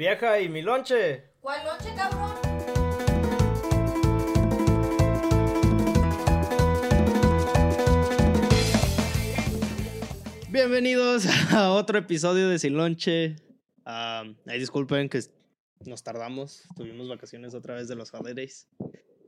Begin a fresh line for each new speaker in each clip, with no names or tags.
Vieja, ¿y mi lonche?
¿Cuál noche, cabrón?
Bienvenidos a otro episodio de Sin Lonche. Ah, ahí disculpen que nos tardamos. Tuvimos vacaciones otra vez de los holidays.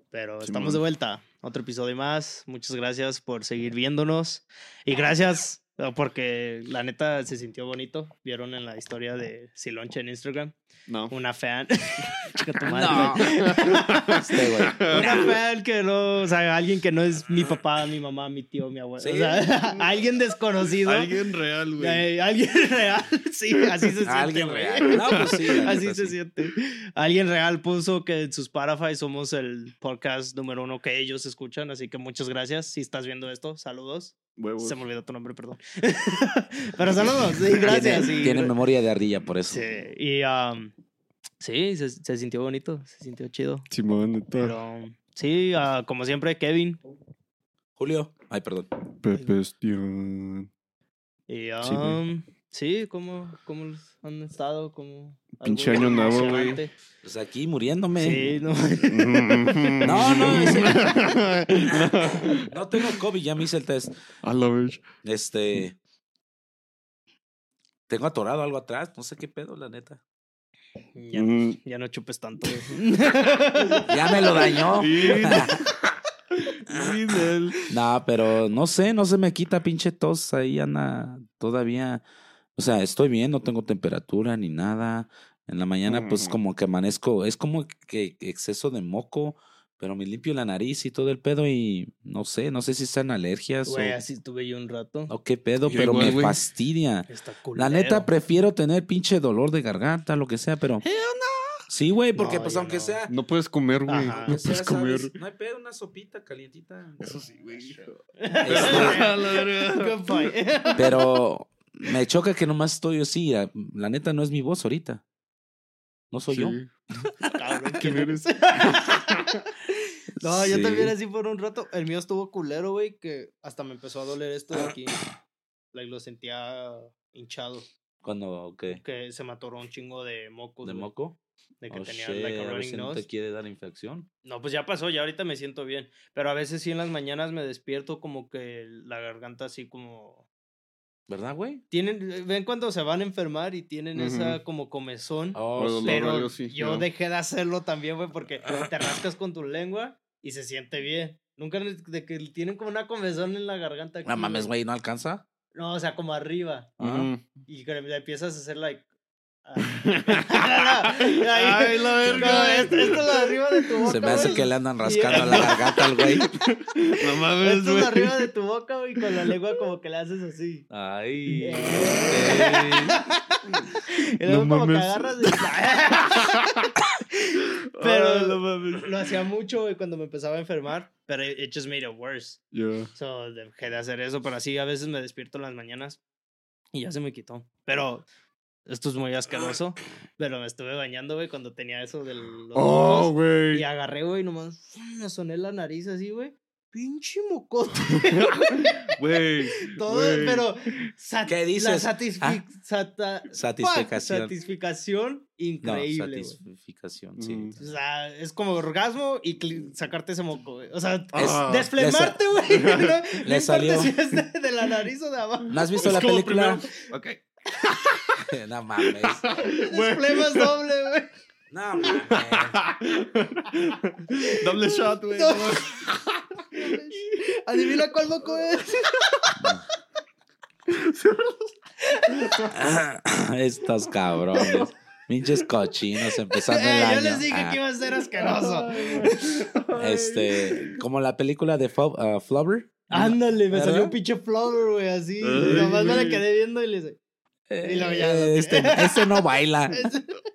Pero estamos de vuelta. Otro episodio más. Muchas gracias por seguir viéndonos. Y gracias porque la neta se sintió bonito. Vieron en la historia de Silonche en Instagram.
No.
Una fan. Chica tu madre,
No. Este, güey.
Una fan que no, o sea, alguien que no es mi papá, mi mamá, mi tío, mi abuelo.
Sí.
O sea, alguien desconocido.
Alguien real, güey.
Eh, alguien real, sí, así se siente.
Alguien
güey.
real. No, pues sí.
Así se
sí.
siente. Alguien real puso que en sus Spotify somos el podcast número uno que ellos escuchan, así que muchas gracias. Si estás viendo esto, saludos.
Huevos.
Se me olvidó tu nombre, perdón. Pero saludos, sí, gracias.
Tiene,
y-
tiene memoria de ardilla, por eso.
Sí, y um, sí, se, se sintió bonito, se sintió chido.
Simón.
Pero sí, ah, como siempre, Kevin.
Julio. Ay, perdón.
Pepestión.
Y, um, sí, ¿cómo, ¿cómo han estado? ¿Cómo,
Pinche año nuevo, güey.
Pues aquí muriéndome.
Sí, no.
No, no, ese- No tengo COVID, ya me hice el test.
A la vez.
Este. Tengo atorado algo atrás, no sé qué pedo, la neta.
ya,
Mm.
ya no chupes tanto.
Ya me lo dañó.
Sí. Sí.
No, pero no sé, no se me quita pinche tos ahí, anda todavía. O sea, estoy bien, no tengo temperatura ni nada. En la mañana, pues como que amanezco, es como que exceso de moco, pero me limpio la nariz y todo el pedo y no sé, no sé si sean alergias
Güey,
o,
así estuve yo un rato.
o qué pedo,
Yo
pero
igual,
me
güey.
fastidia.
Está
La neta, prefiero tener pinche dolor de garganta, lo que sea, pero. Sí, güey, porque
No,
pues aunque
no.
sea.
No puedes comer, güey. No
aunque sea,
puedes comer.
¿sabes? No hay pedo, una sopita calientita.
Eso sí, güey.
Point.
Pero me choca que nomás estoy así. a- La neta no es mi voz ahorita. No soy yo.
Cabrón,
¿Quién eres?
No, yo también así por un rato. El mío estuvo culero, güey, que hasta me empezó a doler esto de aquí. Like, lo sentía hinchado.
Cuando, ¿qué?
Que se me atoró un chingo de mocos.
¿De moco?
De que
Oh,
tenía
shit,
like a running
no
nose.
te quiere dar infección.
No, pues ya pasó, ya ahorita me siento bien. Pero a veces sí en las mañanas me despierto como que la garganta así como.
¿Verdad, güey?
Tienen, ven cuando se van a enfermar y tienen esa como comezón.
Oh,
no,
pero
yo sí,
yo
yo.
dejé de hacerlo también, güey, porque te rascas con tu lengua y se siente bien. Nunca de que tienen como una comezón en la garganta.
No
aquí,
mames, güey, ¿no alcanza?
No, o sea, como arriba. Y le empiezas a hacer like.
Ay, la verga.
No, esto, esto es lo de arriba de tu boca.
Se me hace
güey.
que le andan rascando la garganta al güey.
No mames,
Esto es
güey.
arriba de tu boca, güey, y con la lengua como que le haces así.
Ay.
Eh.
ey.
Y luego
No
como que
mames.
agarras de... Pero
Ay, no mames.
lo hacía mucho, güey, cuando me empezaba a enfermar. Pero it just made it worse.
Ya.
So, dejé de hacer eso, pero así a veces me despierto en las mañanas y ya se me quitó. Pero esto es muy asqueroso. Pero me estuve bañando, güey, cuando tenía eso del... los
Oh, güey.
Y agarré, güey, nomás me soné la nariz así, güey. Pinche mocote.
Güey.
Todo,
güey.
pero. sat-
¿Qué
La
dices?
satisfi-
Ah.
sata-
satisfacción No,
increíble, güey.
satisfacción, sí.
Mm.
O sea, es como orgasmo y sacarte ese moco, güey. O sea,
Ah.
desflemarte, güey. No, no importa
salió.
si es de, de la nariz o de abajo.
¿No has visto
Es
la película?
primero- Ok.
no mames.
Desflemas doble, güey.
No mames.
Doble shot, güey.
No. Adivina cuál moco es.
Estos cabrones. Pinches cochinos empezando el
Eh,
año.
yo les dije
Ah,
que iba a ser asqueroso.
Este, como la película de Flo- ah, Flubber.
Ándale, me salió un pinche flower, güey, así.
Ay,
Nomás me la quedé viendo y le dije. Y luego ya,
Eh, este, este no baila.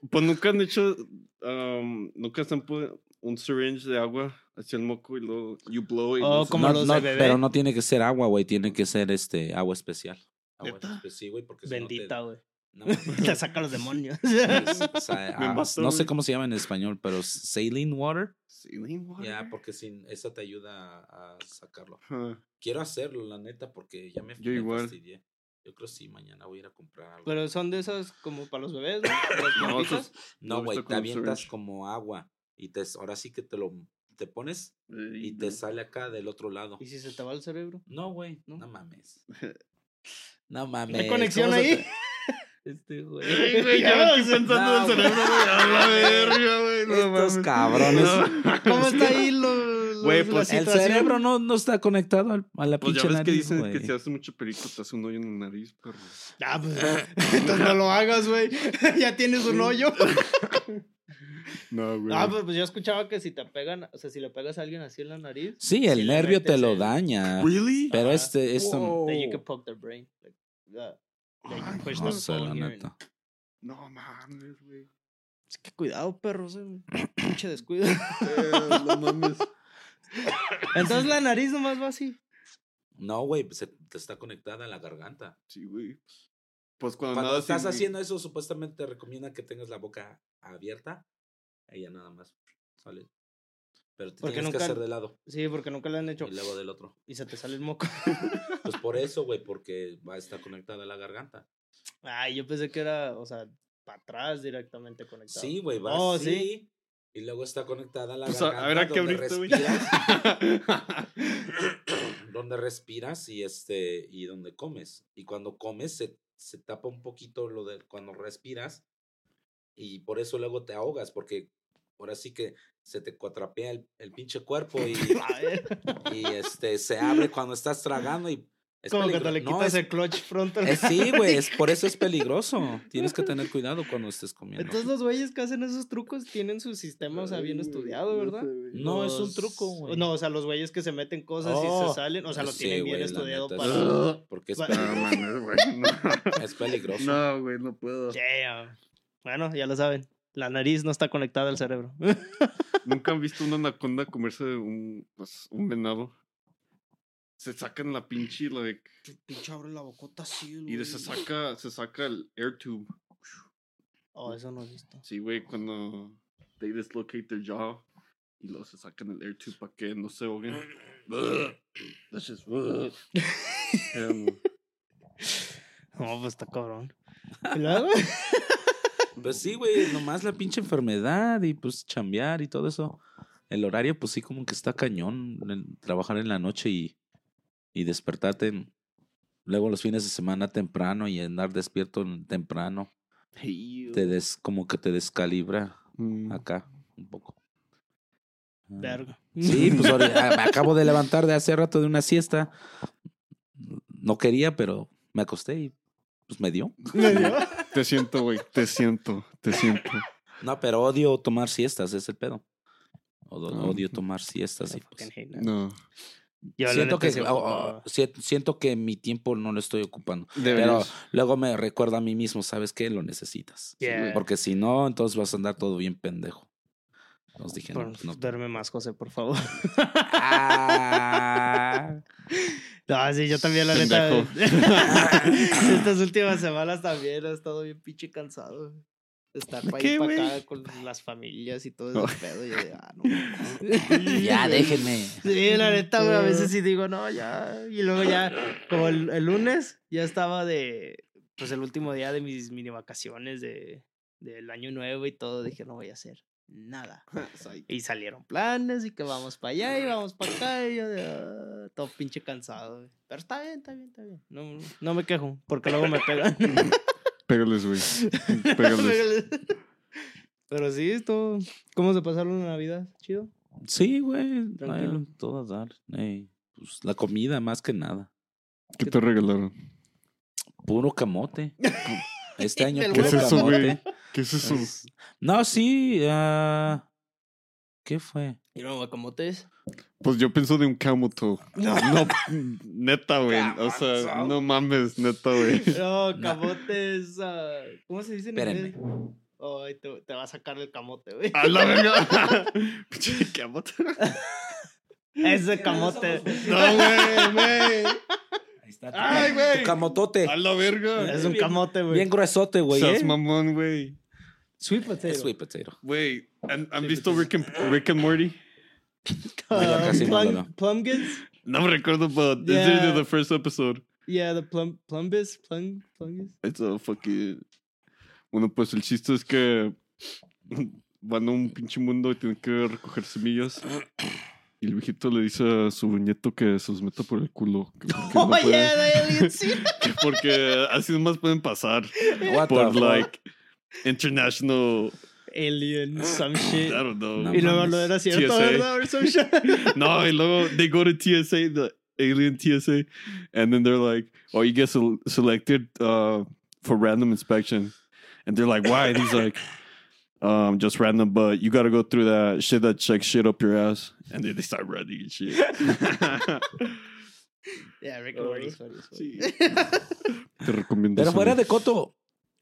Pues nunca han hecho. um, nunca puesto un syringe de agua hacia el moco y luego you blow. Y
Oh,
se-
como
No,
los
no,
de bebé.
pero no tiene que ser agua, güey. Tiene que ser este agua especial. Agua
¿Neta?
espe- Sí, güey, porque no
Bendita, güey.
no,
Te saca los demonios.
es- o sea, ah, no sé cómo se llama en español, pero saline water.
Saline water.
Ya, porque sin eso te ayuda a, a sacarlo.
Ajá.
Quiero hacerlo, la neta, porque ya me,
Yo
me
igual.
fastidié. Yo creo sí, mañana voy a ir a comprar algo.
Pero son de esas como para los bebés, ¿no? Las
No,
pompitas.
esos-
no,
¿Lo
güey, te avientas
syringe?
como agua y te, ahora sí que te lo te pones y te sale acá del otro lado.
¿Y si se te va el cerebro?
No, güey,
¿No?
no, mames. No mames.
¿Hay conexión
¿cómo se
ahí?
te- Este, güey.
Ey, güey,
Ya
en
No,
el cerebro, güey. A la verga, güey. No
Estos
mames.
cabrones.
No.
¿Cómo está ahí lo-
Güey, pues,
El cerebro no, no está conectado al- a la
Pues ya
pinche
ves que
nariz,
dicen
güey.
que si hace mucho perico te hace un hoyo en la nariz, perro.
Ah, pues entonces no lo hagas, güey. ya tienes un hoyo.
No, güey.
Ah, pues, pues yo escuchaba que si te pegan, o sea, si le pegas a alguien así en la nariz,
Sí, el
si
nervio te lo
el-
daña.
¿Really?
Pero
Ajá.
este, esto
Wow.
then you can poke their brain. Like, that. Like,
Ay,
push
no sé, la
and-
neta.
No mames, güey.
Es que cuidado, perros. eh. Pinche descuido.
Eh, no mames.
Entonces la nariz nomás va así.
No, güey, pues, se- te está conectada a la garganta.
Sí, güey. Pues cuando,
Cuando
nada
estás
sin-
haciendo eso, supuestamente te recomiendan que tengas la boca abierta. Ella nada más sale. Pero te
Porque
tienes que hacer de lado
Sí, porque nunca le han hecho.
y luego del otro.
Y se te sale el moco.
Pues por eso, güey, porque va a estar conectada a la garganta.
Ay, yo pensé que era, o sea, para atrás directamente conectado.
Sí, güey, va
Oh,
así.
sí.
Y luego está conectada a la
Pues a,
garganta.
a ver a qué
donde respiras, donde respiras y este y donde comes. Y cuando comes se, se tapa un poquito lo de cuando respiras y por eso luego te ahogas porque ahora sí que se te cuatrapea el, el pinche cuerpo y, y este se abre cuando estás tragando y es
como que
peligro-
te le
no,
quitas
es-
el clutch frontal.
es- sí, güey, es, por eso es peligroso. Tienes que tener cuidado cuando estés comiendo.
Entonces los güeyes que hacen esos trucos tienen su sistema, o sea, bien estudiado, ¿verdad?
No, es un truco, güey.
No, o sea, los güeyes que se meten cosas y
Oh,
se salen, o sea, lo
sí,
tienen bien estudiado
neta,
para...
sí. Porque es,
No
es peligroso.
No, güey, no puedo.
Bueno, ya lo saben. La nariz no está conectada al cerebro.
¿Nunca han visto una anaconda comerse un, pues, un venado? Se sacan la pinche like,
Pinche abre la bocota así,
y de- se saca, se saca el air tube.
Oh, eso no he visto.
Sí, güey, cuando they dislocate their jaw y luego se sacan el air tube para que no se ahoguen. That's just no.
Pues está cabrón. ¿Y?
Pues sí, güey, nomás la pinche enfermedad y pues chambear y todo eso. El horario, pues sí, como que está cañón. trabajar en la noche y, y despertarte en- luego los fines de semana temprano y andar despierto temprano. Te des, como que te descalibra
Mm.
acá un poco. Ah,
Verga.
Sí, pues ahora- me acabo de levantar de hace rato de una siesta. No quería, pero me acosté y pues me dio.
¿Me dio?
Te siento, güey, te siento, te siento.
No, pero odio tomar siestas, es el pedo.
Ah.
Odio tomar siestas y pues.
No.
Yo,
siento que oh, oh, siento que mi tiempo no lo estoy ocupando. Pero luego me recuerda a mí mismo, ¿sabes qué? Lo necesitas.
Yeah.
Porque si no, entonces vas a andar todo bien pendejo. Nos dije, no,
Por-
pues no.
Duerme más, José, por favor.
Ah.
No, sí, yo también, la neta. Estas últimas semanas también he estado bien pinche cansado. Estar para ir para acá con las familias y todo ese pedo. Y yo de, ah, no.
ya, déjenme.
Sí, la neta, güey, a veces sí digo, no, ya. Y luego ya, como el, el lunes, ya estaba de, pues el último día de mis mini vacaciones de, del año nuevo y todo. Dije, no voy a hacer nada. Y salieron planes y que vamos para allá y vamos para acá. Y yo de, ah, todo pinche cansado, güey. Pero está bien, está bien, está bien. No, no me quejo, porque luego me pegan.
Pégales, güey. Pégales.
Pero sí, esto. ¿Cómo se pasaron la Navidad? ¿Chido?
Sí, güey.
Tranquilo.
ay, Todo a dar. Ey, pues, la comida más que nada.
¿Qué te regalaron?
Puro camote. Este año
¿Qué
puro
es eso, güey? ¿Qué es eso?
Es- No, sí. ah, ¿Qué fue?
¿Y no guacamotes?
Pues yo pienso de un camel toe.
No.
No, neta, güey. O sea, no mames, neta, güey.
No, camotes. ah, ¿Cómo se dice en
Espérenme.
inglés? Te, te va a sacar el camote, güey.
A la verga. Pinche camel toe.
Ese camote.
No, güey, güey.
Ahí está. tu
Ay, güey.
Camotote.
A la verga.
Es un camote, güey.
Bien gruesote, güey.
Seas
¿eh?
mamón, güey.
Sweet potato.
Es sweet potato.
Güey, ¿han, han visto Rick and, Rick and Morty?
No, casi no
plum-. Plumpkins.
No me recuerdo, pero this
Yeah.
is the first episode.
Yeah, the plum, plumbus, plum, plungus.
It's a fucking. Bueno, pues el chiste es que van a un pinche mundo y tienen que recoger semillas. Y el viejito le dice a su nieto que se los meta por el culo. que porque no
Oh,
pueden-
yeah, the alien scene.
que porque así nomás pueden pasar
What
por
the fuck?
like international.
Alien, some shit.
I don't know.
No
y luego
mames.
no era cierto,
TSA.
¿verdad? Or some shit.
No, y luego they go to TSA, the alien TSA, and then they're like, "Oh, you get sel- selected uh, for random inspection," and they're like, "Why?" And he's like, "Um, just random, but you got to go through that shit that checks shit up your ass," and then they start running and shit.
Yeah, Rick and Morty's funny.
Sí. Te recomiendo.
Pero fuera de coto,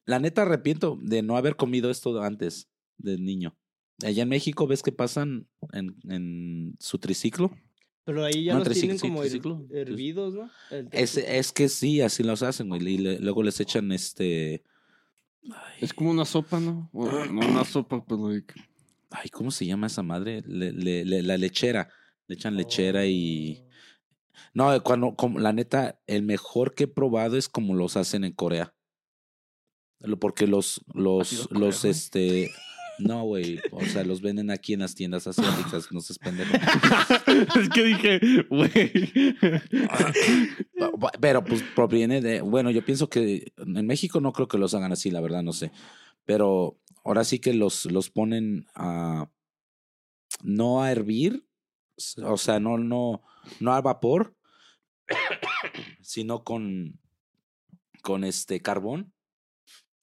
la neta arrepiento de no haber comido esto antes del niño. Allá en México ves que pasan en, en su triciclo.
Pero ahí ya
No,
los
triciclo,
tienen
sí,
como her-
triciclo.
hervidos, ¿no? El
Es, es que sí, así los hacen, güey. Y le- luego les echan este. Ay,
Es como una sopa, ¿no? Bueno, no una sopa, pero like.
ay, ¿cómo se llama esa madre? Le- le- le- la lechera. Le echan lechera y.
Oh.
No, cuando, como, la neta, el mejor que he probado es como los hacen en Corea. Lo- Porque los, los,
Corea,
los, este, no, güey, o sea, los venden aquí en las tiendas asiáticas, no seas pendejo.
es que dije, güey.
Bu- Pero pues proviene de, bueno, yo pienso que en México no creo que los hagan así, la verdad, no sé. Pero ahora sí que los, los ponen a, no a hervir, o sea, no, no, no al vapor, sino con, con este carbón.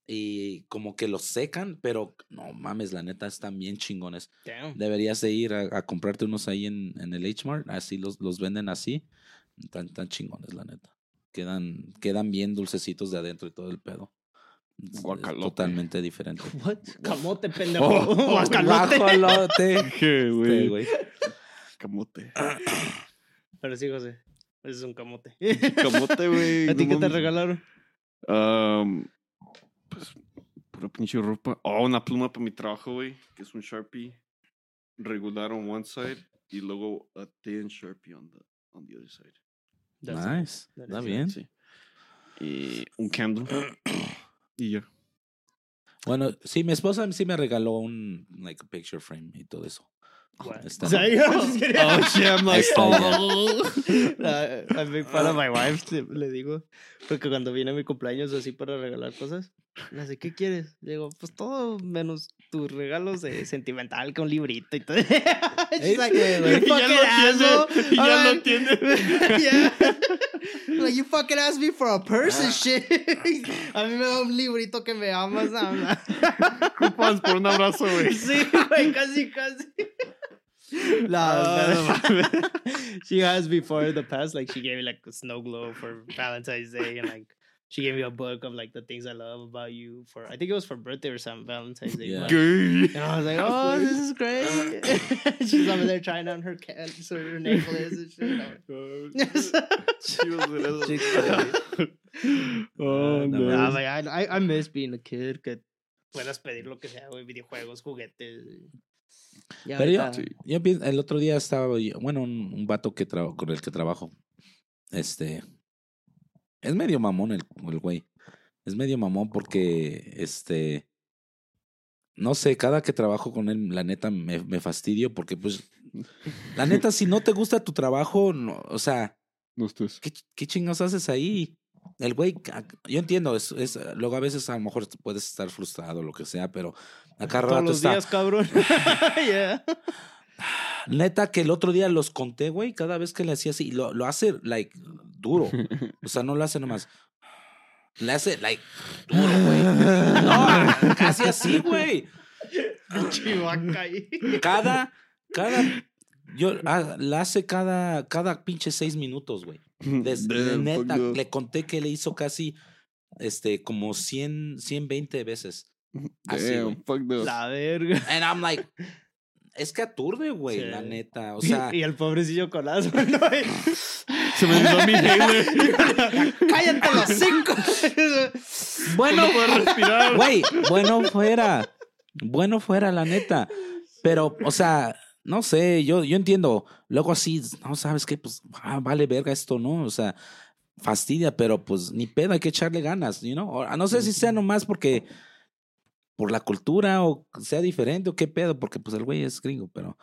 Y como que los secan, pero no mames, la neta están bien chingones.
Damn.
Deberías de ir a, a comprarte unos ahí en, en el H-Mart, así los, los venden así. Tan, tan chingones, la neta. Quedan, quedan bien dulcecitos de adentro y todo el pedo.
Guacalote.
totalmente diferente.
What? Camote, pendejo.
Oh,
Guacalote.
Güey.
güey.
Camote.
Pero sí, José. Ese es un camote.
Camote, güey.
¿A ti
no
qué te regalaron?
Um, pues, pura pinche ropa. Oh, una pluma para mi trabajo, güey. Que es un Sharpie regular on one side y luego a thin Sharpie on the, on the other side.
That's
Nice. Está bien.
Sí. Y un candle. y ya.
Bueno, sí, mi esposa sí me regaló un like picture frame y todo eso. Está-
O sea, yo just kidding.
Oh, shit, I'm like, oh.
Uh, I'm big fan of my wife, le, le digo. Porque cuando viene mi cumpleaños así para regalar cosas, me dice, ¿qué quieres? Le digo, pues todo menos tus regalos de sentimental, un librito y todo. She's like,
güey.
"You
Y ya lo tiene,
asshole."
y ya lo
like, you fucking asked me for a purse and shit. A mí me da un librito que me amas. Like-
Coupons por un abrazo, güey.
Sí, güey, casi, casi. No,
Ah,
no. she has before the past, like she gave me like a snow globe for Valentine's Day, and like she gave me a book of like the things I love about you for I think it was for birthday or something Valentine's Day.
Yeah.
And I was like, oh, this is great. She's over there trying on her cat, so her necklace and shit. Like,
Chivas de
Chick
eso. Oh,
Ah, no,
no.
Nah, but I, I I miss being a kid que puedas pedir lo que sea, güey, videojuegos, juguetes. Ya
Pero yo, yo el otro día estaba, bueno, un, un vato que traba- con el que trabajo. Este. Es medio mamón el, el güey. Es medio mamón porque, este. No sé, cada que trabajo con él, la neta me, me fastidio porque, pues. La neta, si no te gusta tu trabajo, no, o sea,
No estés.
¿qué, qué chingados haces ahí? El güey, yo entiendo, es, es, luego a veces a lo mejor puedes estar frustrado o lo que sea, pero acá
Todos
rato
los
está.
días, cabrón. yeah.
Neta que el otro día los conté, güey, cada vez que le hacía así, y lo, lo hace, like, duro. O sea, no lo hace nomás. Le hace, like, duro, güey. No, casi así, güey.
Chivaca ahí.
Cada, cada, yo, ah, la hace cada, cada pinche seis minutos, güey. Des- de
Damn,
neta, le conté que le hizo casi, este, como 100, 120 veces. Así.
Damn, fuck no.
La verga.
And I'm like, es que aturde, güey,
Sí.
la neta. O sea,
y el pobrecillo asma, ¿no?
Se me olvidó mi Halo.
¡Cállate los cinco!
bueno,
No puedo respirar.
Güey, bueno fuera. Bueno fuera, la neta. Pero, o sea, no sé, yo, yo entiendo. Luego así, no sabes qué, pues ah, vale verga esto, ¿no? O sea, fastidia, pero pues ni pedo, hay que echarle ganas, you know? O- No sé si sea nomás porque por la cultura o sea diferente o qué pedo, porque pues el güey es gringo, pero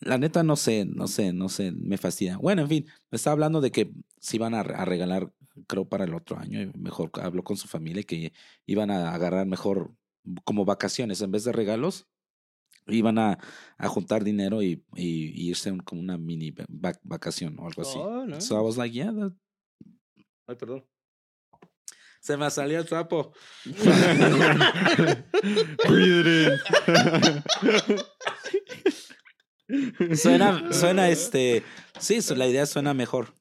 la neta no sé, no sé, no sé, me fastidia. Bueno, en fin, me estaba hablando de que se iban a, re- a regalar, creo, para el otro año, y mejor habló con su familia y que iban a agarrar mejor como vacaciones, en vez de regalos, iban a, a juntar dinero y, y- y irse un- como una mini va- vacación o algo así.
Oh, no.
So I was like, yeah. that- Ay, perdón. Se me salió el.
Breathe it
Suena, suena este. Sí, la idea suena mejor.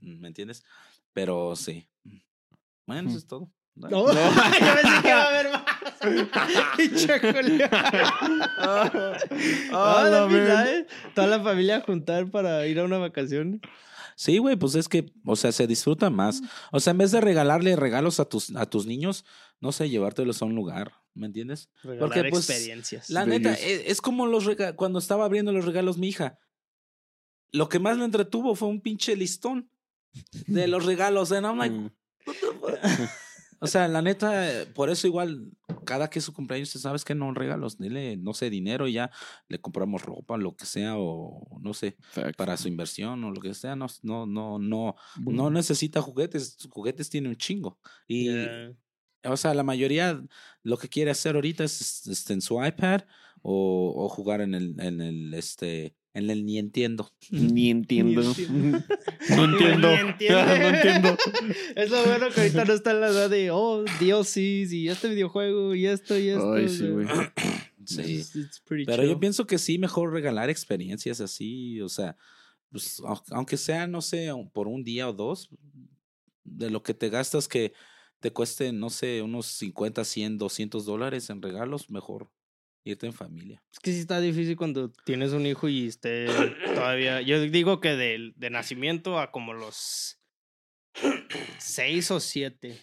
¿Me entiendes? Pero sí. Bueno, eso es todo.
No, yo pensé que iba a haber más. Pinche Julio. Toda la familia a juntar para ir a una vacación.
Sí, güey, pues es que, o sea, se disfruta más. O sea, en vez de regalarle regalos a tus, a tus niños, no sé, llevártelos a un lugar, ¿me entiendes?
Porque
pues,
experiencias.
La
Bellos.
neta, e, es, es como los rega- cuando estaba abriendo los regalos mi hija. Lo que más le entretuvo fue un pinche listón de los regalos. And I'm like,
Mm.
O sea, la neta, por eso igual, cada que es su cumpleaños, sabes que no regalos, dile, no sé, dinero y ya le compramos ropa, lo que sea, o no sé, para su inversión o lo que sea, no, no, no, no, no necesita juguetes, sus juguetes tiene un chingo. Y, o sea, la mayoría lo que quiere hacer ahorita es este, en su iPad o, o jugar en el, en el, este, en el ni entiendo.
Ni entiendo.
entiendo.
No entiendo.
Ni
no entiendo.
Es lo bueno que ahorita no está en la edad de, oh, DLCs y este videojuego y esto y esto.
Ay, sí, güey.
Sí.
it's- it's pretty
Pero yo pienso que sí, mejor regalar experiencias así, o sea, pues, au- aunque sea, no sé, por un día o dos, de lo que te gastas que te cueste, no sé, unos 50, 100, 200 dólares en regalos, mejor irte en familia.
Es que sí está difícil cuando tienes un hijo y esté todavía. Yo digo que de, de nacimiento a como los seis o siete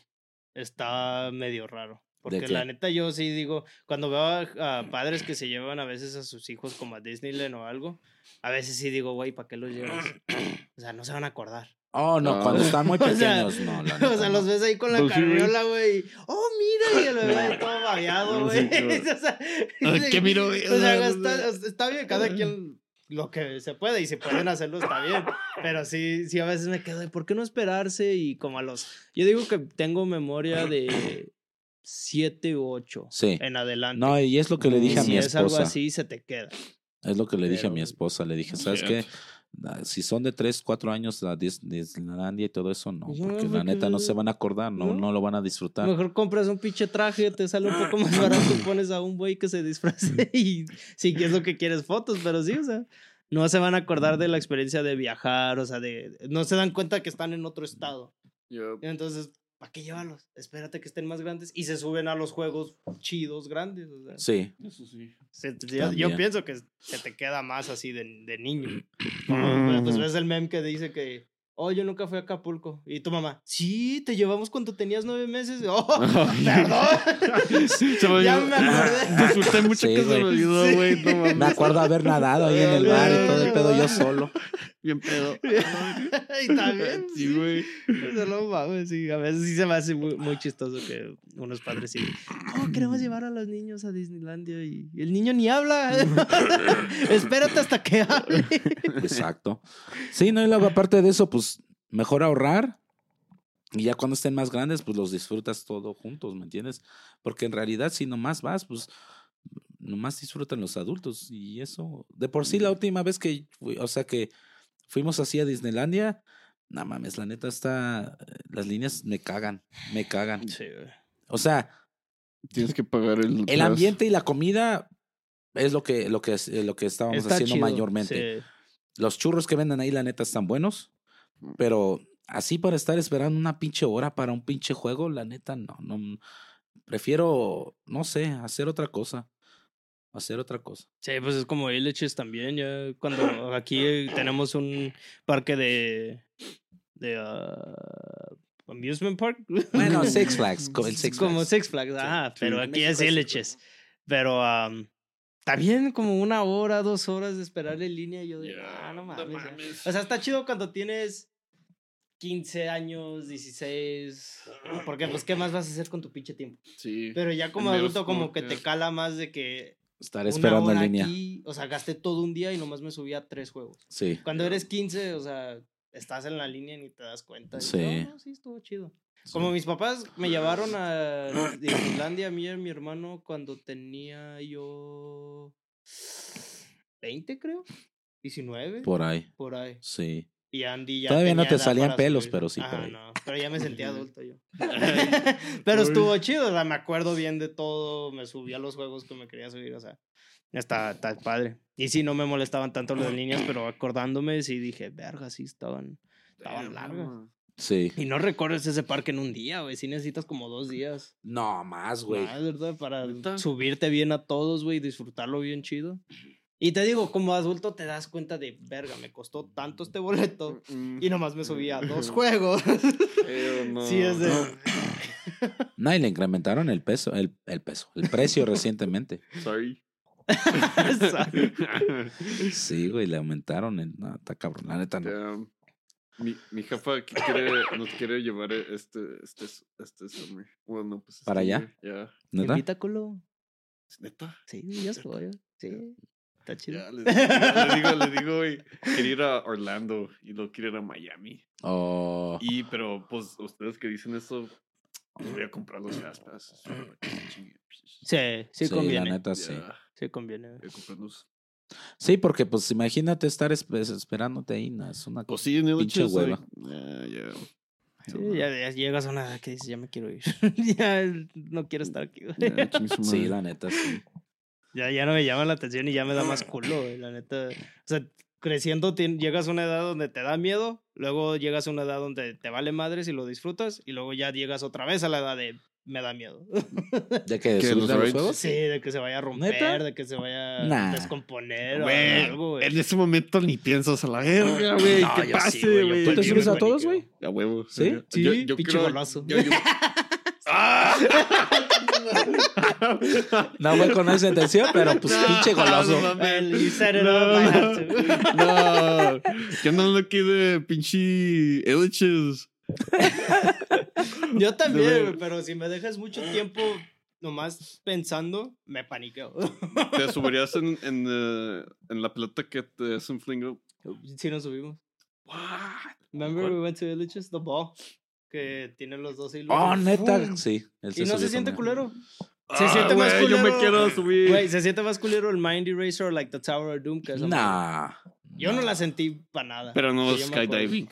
está medio raro. Porque la neta yo sí digo, cuando veo a, a padres que se llevan a veces a sus hijos como a Disneyland o algo, a veces sí digo, güey, ¿para qué los llevas? O sea, no se van a acordar.
Oh, no,
Ah.
cuando están muy
O sea,
pequeños, no. La
o
neta,
sea,
no.
los ves ahí con la
Pues güey.
carriola, güey. Oh, mira, y el bebé todo babeado,
Sí,
güey.
claro.
o sea,
¿qué miro?
O sea, está, está bien, cada quien lo que se puede y si pueden hacerlo está bien. Pero sí, sí, a veces me quedo, ¿y por qué no esperarse? Y como a los. Yo digo que tengo memoria de siete u ocho
Sí.
en adelante.
No, y es lo que le
Y
dije a
si
mi
es algo
esposa.
así, se te queda.
Es lo que le dije a mi
Pero-
esposa. Le dije, ¿sabes qué? Ah, Si son de 3, 4 años a Dis- Disneylandia y todo eso, no.
No,
Porque la neta no se van a acordar, no,
¿No?
no lo van a disfrutar.
Mejor compras un pinche traje, te sale un poco más barato y pones a un güey que se disfrace y que es lo que quieres fotos, pero sí, o sea, no se van a acordar de la experiencia de viajar, o sea, de no se dan cuenta que están en otro estado.
Yup.
Entonces, ¿para qué llevarlos? Espérate que estén más grandes y se suben a los juegos chidos grandes, o sea,
Sí.
Eso sí.
se- yo, yo pienso que se te queda más así de, de niño. Como, pues ves el meme que dice que Oh, yo nunca fui a Acapulco. Y tu mamá, sí, te llevamos cuando tenías nueve meses. Oh, perdón.
Se me
ya me acordé.
Disfruté mucho
Sí,
que se me
güey.
olvidó,
Sí.
güey. No mames.
Me acuerdo haber nadado ahí en el mar y todo el pedo yo solo.
Bien pedo.
y también.
Sí, güey.
Eso no mames, sí. A veces sí se me hace muy, muy chistoso que unos padres sí. Oh, queremos llevar a los niños a Disneylandia y el niño ni habla. Espérate hasta que hable.
Exacto. Sí, no, y luego aparte de eso, pues mejor ahorrar. Y ya cuando estén más grandes, pues los disfrutas todo juntos, ¿me entiendes? Porque en realidad, si nomás vas, pues nomás disfrutan los adultos. Y eso, de por sí, la última vez que, fui- o sea, que fuimos así a Disneylandia, no mames, la neta está, las líneas me cagan, me cagan.
Sí, güey.
O sea,
Tienes que pagar el.
el
tras-
ambiente y la comida es lo que, lo que, lo que estábamos
Está
haciendo
chido,
mayormente.
sí.
Los churros que venden ahí, la neta, están buenos. Pero así para estar esperando una pinche hora para un pinche juego, la neta, no. no prefiero, no sé, hacer otra cosa. Hacer otra cosa.
Sí, pues es como Villages también. Ya cuando aquí eh, tenemos un parque de. de ah, amusement park.
Bueno, Six Flags, co- el Six
Como
Flags.
Six Flags, ajá, pero aquí
México
es
es Six
Villages. Pero am, también como una hora, dos horas de esperar en línea. Yo
Ya,
ah, no
no
mames. ya".
mames.
O sea, está chido cuando tienes 15 años, 16. Porque, pues, ¿qué más vas a hacer con tu pinche tiempo?
Sí.
Pero ya como adulto, como
como
que- te cala más de que.
Estar
una
esperando en línea.
aquí, o sea, gasté todo un día y nomás me subí a tres juegos.
Sí.
Cuando eres 15, o sea, estás en la línea y ni te das cuenta. Y,
Sí.
"No, no, sí, estuvo chido. Como mis papás me llevaron a Disneylandia, a mí y a mi hermano, cuando tenía yo 20, creo. 19, por,
Por ahí.
ahí.
Sí.
Y Andy ya.
Todavía no
tenía
te
edad
salían pelos,
subir.
pero sí,
Ajá,
ahí.
no, pero ya me sentía adulto yo. Pero estuvo chido, o sea, me acuerdo bien de todo, me subí a los juegos que me quería subir, o sea, está, está padre. Y sí, no me molestaban tanto los de niñas, pero acordándome, sí dije, verga, sí estaban, estaban largas.
Sí.
Y no recorres ese parque en un día, güey. Sí necesitas como dos días.
No, más, güey.
Más, ¿verdad? Para subirte bien a todos, güey, y disfrutarlo bien chido. Y te digo, como adulto te das cuenta de, verga, me costó tanto este boleto.
Mm.
Y nomás me subí a dos juegos.
Pero no.
Sí, es de...
No, y le incrementaron el peso, el, el peso, el precio recientemente.
Sorry.
Sí, güey, le aumentaron. El, no, está cabrón, la neta no.
Damn. Mi, mi jefa que quiere, nos quiere llevar este, este, este summer. Bueno, no, pues.
¿Para
este
allá?
year, Ya.
¿Neta?
Invita, culo.
Neta.
Sí, ya estoy. Sí, está chido.
Ya, le, le digo, le digo, güey, quiere ir a Orlando y luego quiere ir a Miami.
Oh,
Y, pero, pues, ustedes que dicen eso, pues voy a comprar los fast passes.
Sí, sí,
sí, la
conviene.
neta sí.
Sí conviene.
voy a comprarlos.
Sí, porque pues imagínate estar espe- esperándote ahí, no, es una
Pues sí, en el
Pinche hueva.
Ya, ya.
Sí, ya, ya llegas a una edad que dices, ya me quiero ir. ya no quiero estar aquí,
Sí, la neta, sí.
Ya, ya no me llama la atención y ya me da más culo, güey, la neta. O sea, creciendo llegas a una edad donde te da miedo, luego llegas a una edad donde te vale madres y lo disfrutas, y luego ya llegas otra vez a la edad de me da miedo.
¿De que
¿Que
subirte
los
los juegos?
sí, de que se vaya a romper,
¿Neta?
de que se vaya
Nah.
a descomponer o
Güey,
algo, güey.
en ese momento ni piensas a la verga, güey.
No,
¿Qué
sí, güey,
güey?
¿Tú te subes a todos, güey?
A huevo.
¿Sí?
Sí,
yo, yo
pinche
creo-
golazo.
yo- yo- ¡Ah!
No fue con esa intención, pero pues
No,
pinche goloso.
no No. No, que andan aquí de pinche eliches.
Yo también, pero si me dejas mucho tiempo nomás pensando, me paniqueo.
Te subirías en, en, eh, en la pelota que te hacen fling up.
Si nos subimos.
What?
Remember
¿Cuál?
we went to Illich's, the ball, que tiene los dos hilos.
Oh, neta.
¡fum!
Sí. él
Y no se siente
conmigo.
culero. Se
Ah,
siente más
güey, Yo me
culero.
quiero subir.
Güey, se siente más culero el Mind Eraser o like the Tower of Doom que madre.
Nah.
Yo no
nah.
la sentí para nada.
Pero no skydiving.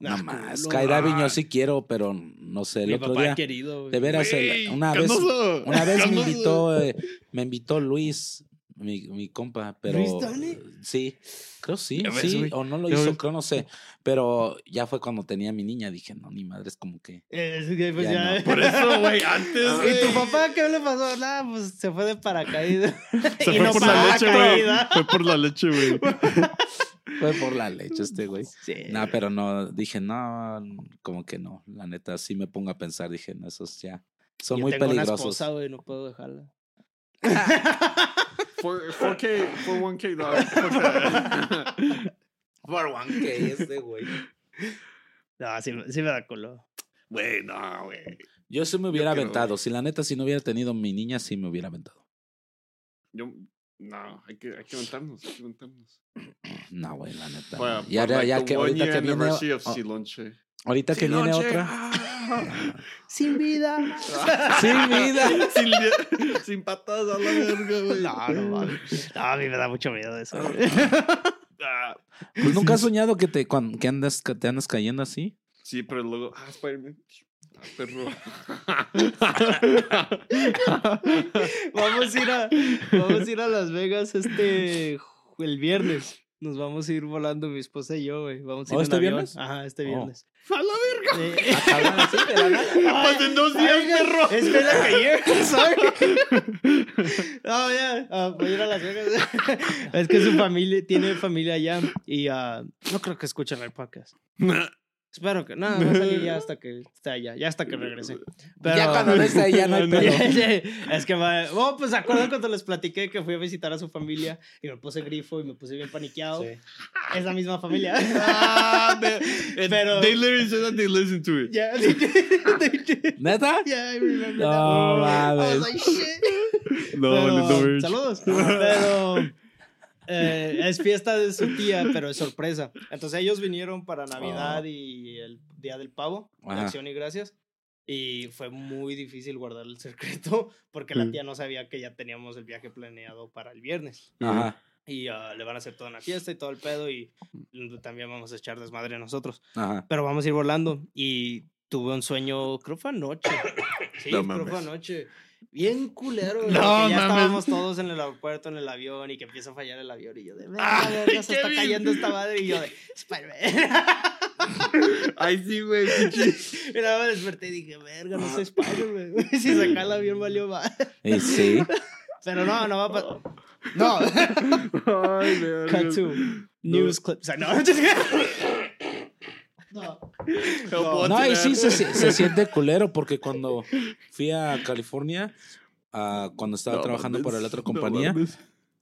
Me
No más. Skydiving yo sí quiero, pero no sé. El
Mi
otro
papá
día.
querido.
De veras, el-
Güey,
una vez, una vez me invitó, eh, me invitó Luis, mi, mi compa, pero
¿Luis Dani?
sí, creo sí, sí, o no lo hizo, creo no sé, pero ya fue cuando tenía mi niña, dije, no, ni madre, es como que,
Eh, es que, pues,
Ya
ya-
no.
Por eso, güey, antes.
¿Y tu papá qué le pasó? Nada, pues se fue de paracaídas.
Se
y
fue
no
por la
la
leche. Fue por la leche, güey.
fue por la leche este güey.
Sí.
No, pero no, dije, no, como que no, la neta, sí me pongo a pensar, dije, no, esos ya son
Yo
muy
tengo una
peligrosos.
esposa, güey, no puedo dejarla.
For, 4K, for 1K, dog. 4K.
Por one que este güey.
No, sí, sí me da culo.
Güey, no, güey.
Yo sí me hubiera aventado,
güey.
si la neta, si no hubiera tenido mi niña, sí me hubiera aventado.
Yo, no, hay que, hay que aventarnos, hay que aventarnos.
No, güey, la neta.
Para,
y ahora,
para, like,
ya que ahorita que viene, oh, Ahorita que viene otra.
Sin vida.
Sin vida.
sin, patas a la verga, güey.
No, no mames. No, a mí me da mucho miedo eso. güey.
Ah,
Pues nunca has soñado que te cuan- que andas que te andas cayendo así.
sí, pero luego, ah, Spider-Man. Ah, perro.
Vamos a ir a, vamos a ir a Las Vegas este el viernes. Nos vamos a ir volando mi esposa y yo, güey. Vamos a ir
¿Oh,
en
este
avión.
viernes?
Ajá, este
Oh.
¡A la verga!
Eh,
Cabrón, sí, de la nada.
Pues en dos días,
Ay,
perro.
It's been like a year, sorry. Oh, yeah. ah, voy a ir a Las Vegas. es que su familia tiene familia allá y ah, no creo que escuchen el podcast. Espero que. No, a salir ya hasta que esté allá, ya hasta que regrese. Pero,
Ya cuando no esté ya no hay pedo.
es que va. Oh, pues acuerdan cuando les platiqué que fui a visitar a su familia y me puse grifo y me puse bien paniqueado.
Sí.
Es la misma familia.
Ah, man. And
Pero-
they literally said that they listened to it.
yeah, they did. They did.
¿Neta?
Yeah, I remember
No
that. I was like, shit.
No,
Pero- saludos. Pero eh, es fiesta de su tía, pero es sorpresa. Entonces ellos vinieron para Navidad y el Día del Pavo, de. Acción y Gracias. Y fue muy difícil guardar el secreto porque la
Mm.
tía no sabía que ya teníamos el viaje planeado para el viernes.
Ajá.
Y ah, le van a hacer toda una fiesta y todo el pedo y también vamos a echar desmadre nosotros.
Ajá.
Pero vamos a ir volando y tuve un sueño, creo fue anoche. Sí,
No
creo fue anoche. Bien culero. güey,
No
que ya
mames.
estábamos todos en el aeropuerto, en el avión, y que empieza a fallar el avión. Y yo de,
Ay,
verga, se está cayendo esta madre. Y yo de, Spider-Man.
Ay, sí, güey.
y nada me desperté y dije, verga, no soy Spider-Man. güey, Si se cae el avión, valió mal.
Y sí.
Pero no, no va a pasar. No.
Ay, verga.
Cut to news clips. O sea, no. No.
Y sí se, se siente culero porque cuando fui a California, cuando estaba
No
trabajando
mames,
la otra compañía,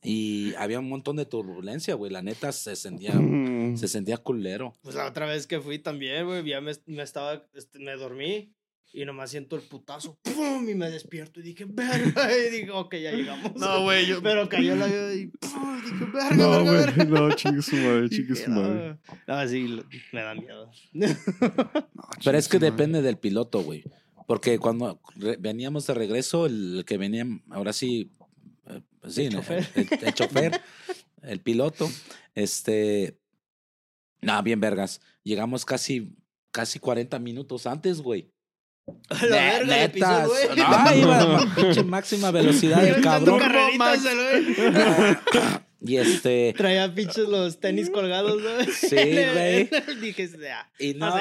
y había un montón de turbulencia, güey. La neta se sentía,
Mm.
se sentía culero.
Pues la otra vez que fui también, güey, ya me, me estaba, este, me dormí y nomás siento el putazo, ¡pum! Y me despierto y dije, verga, y dije, ok, ya llegamos.
No, güey. Yo...
Pero cayó la vida y, ¡pum! Dije, verga,
No,
verga,
güey.
verga.
No, chingue su madre, chingue su madre.
no, no, sí, me da miedo.
No,
Pero es que depende del piloto, güey. Porque cuando veníamos de regreso, el que venía, ahora sí, eh, pues sí,
El
el,
chofer.
el- el chofer, el piloto, este, no, bien vergas. Llegamos casi, casi 40 minutos antes, güey. Ne-
verga, güey.
no, iba a pinche máxima velocidad el cabrón.
el.
Y este,
Traía pinches los tenis colgados, ¿no?
Sí,
el-
güey.
el- Dije, ah,
y, no,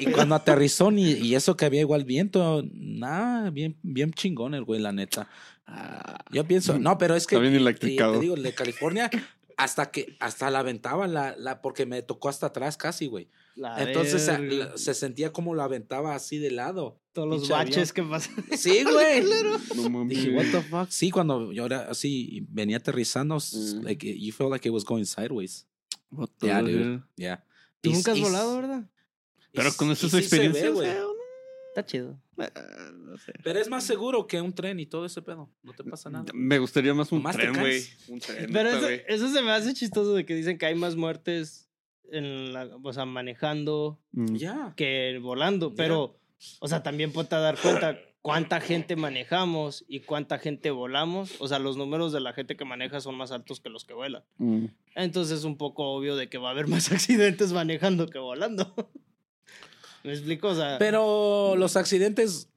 y cuando aterrizó, ni, y eso que había igual viento, nada, bien, bien chingón el güey, la neta. Yo pienso, no, pero es que.
Está bien
y- y
electricado.
Te digo, el de California, hasta que, hasta la aventaba, la, la, porque me tocó hasta atrás casi, güey.
La
Entonces
verga.
se sentía como lo aventaba así de lado.
Todos los baches que pasan.
Sí, güey.
No mames.
Dije, what the fuck? Sí, cuando yo era así, venía aterrizando,
Mm.
like, you felt like it was going sideways.
What the
Yeah, dude. Yeah.
Tú
Y-
nunca has volado, ¿verdad?
Pero con esas
sí ve,
experiencias,
güey.
güey.
Está chido.
No sé.
Pero es más seguro que un tren y todo ese pedo. No te pasa nada.
Me gustaría más un tren, güey.
caes.
Un tren.
Pero eso se me hace chistoso de que dicen que hay más muertes en la, o sea, manejando
Mm.
Que volando. Pero, o sea, también a dar cuenta cuánta gente manejamos y cuánta gente volamos. O sea, los números de la gente que maneja son más altos que los que vuelan.
Mm.
Entonces es un poco obvio de que va a haber más accidentes manejando que volando. ¿Me explico? O sea,
Pero los accidentes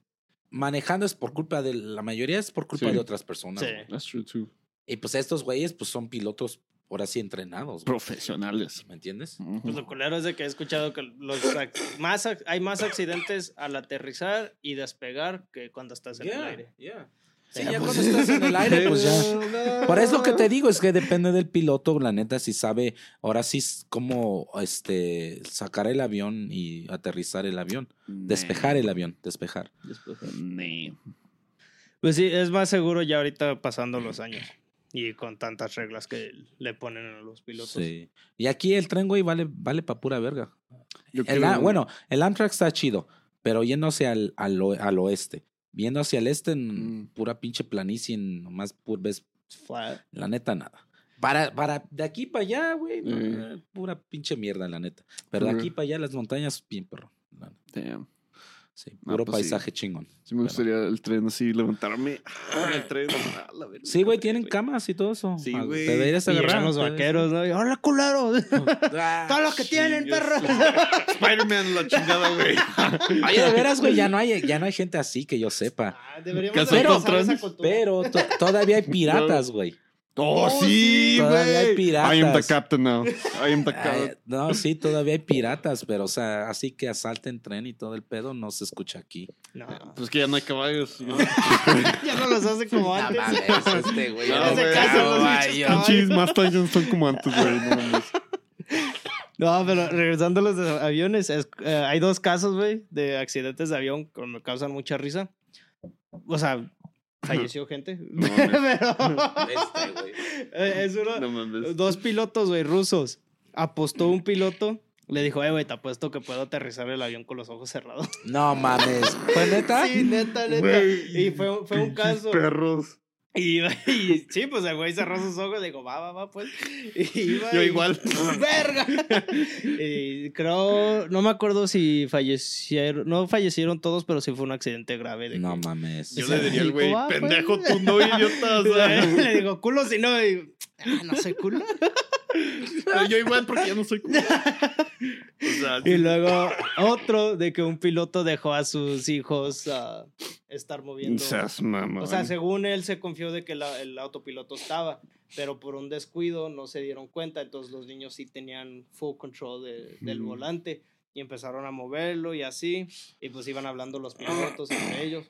manejando es por culpa de la mayoría es por culpa
Sí.
de otras personas.
Sí.
That's true, too.
Y pues estos güeyes pues son pilotos ahora sí entrenados. güey.
Profesionales.
¿Me entiendes?
Pues lo culero es de que he escuchado que los más hay más accidentes al aterrizar y despegar que cuando estás en el aire.
yeah. Sí, ya
pues-
cuando estás en el aire, pues ya. Por eso lo que te digo es que depende del piloto, la neta, si sabe ahora sí cómo este sacar el avión y aterrizar el avión. Despejar el avión, despejar.
Nah.
Pues sí, es más seguro ya ahorita pasando los años y con tantas reglas que le ponen a los pilotos.
Sí. Y aquí el tren, güey, vale, vale pa' pura verga. El,
quiero-
bueno, el Amtrak está chido, pero yéndose al, al, al oeste. Viendo hacia el este, en
Mm.
pura pinche planicie, en nomás pur, ves,
Flat.
la neta, nada. Para, para de aquí para allá, güey, no,
Mm.
eh, pura pinche mierda, la neta. Pero de
Pura-
aquí para allá, las montañas, bien perro.
Damn.
Sí,
Ah,
puro
pues sí.
paisaje chingón.
Sí me gustaría el tren así, levantarme en el tren. ah, la verga.
Sí, güey, tienen camas y todo eso.
Sí,
Ah,
güey.
Te deberías agarrar.
los vaqueros, ¿no? Y, ¡Hola, culero!
Ah,
Todo lo que tienen, perro.
Spider-Man, la chingada, güey.
Oye, de veras, güey, ya no hay, ya no hay gente así que yo sepa.
Ah, Deberíamos
Pero-
esa cultura.
Pero to- todavía hay piratas, güey.
Oh,
Oh,
sí.
Todavía hay piratas.
I am the captain now. I am the
Ay,
captain.
no, sí, todavía hay piratas, pero, o sea, así que asalten tren y todo el pedo no se escucha aquí.
No,
Pues que ya no hay caballos.
ya no los hace como antes.
este güey.
No,
ya
güey.
se casan los
caballo.
bichos caballos.
Pinches más Titans son como antes, güey. No mames.
No, pero regresando a los aviones, es- eh, hay dos casos, güey, de accidentes de avión que me causan mucha risa. O sea, falleció gente.
No
pero
Este, güey.
eh, es uno,
No mames.
dos pilotos, güey, rusos. Apostó un piloto, le dijo, eh, güey, te apuesto que puedo aterrizar el avión con los ojos cerrados.
No mames. ¿Fue neta?
Sí, neta, neta. Y fue, fue un caso.
Perros.
Y, y sí, pues el güey cerró sus ojos y dijo, va, va, va, pues. Y iba
Yo
y-
igual.
¡Verga! Y creo, no me acuerdo si fallecieron, no fallecieron todos, pero sí fue un accidente grave. De
No
que-
mames.
Yo le diría al güey,
ah, pues.
pendejo, tú no, idiota.
Le digo, culo si no, y, "Ah, no soy culo.
Pero yo igual porque ya no soy culo. O sea,
Y
sí.
luego otro de que un piloto dejó a sus hijos a estar moviendo. O sea, según él se confió de que la- el autopiloto estaba, pero por un descuido no se dieron cuenta, entonces los niños sí tenían full control de- del volante y empezaron a moverlo y así, y pues iban hablando los pilotos entre ellos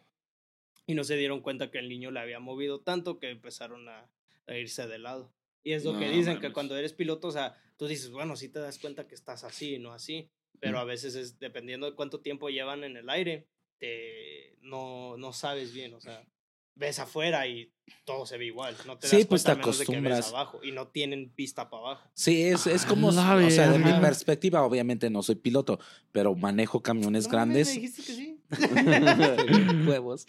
y no se dieron cuenta que el niño le había movido tanto que empezaron a, a irse de lado. Y es lo que
No
dicen, que
mames.
cuando eres piloto, o sea, tú dices, bueno, sí te das cuenta que estás así, no así, pero a veces es dependiendo de cuánto tiempo llevan en el aire, te, no, no sabes bien, o sea, ves afuera y todo se ve igual, no te
Sí,
das
pues,
cuenta
te
a menos de que ves
acostumbras.
abajo y no tienen vista para abajo.
Sí, es, es como,
la
o sea, de mi perspectiva, obviamente no soy piloto, pero manejo camiones
No
grandes.
me dijiste que sí.
Huevos.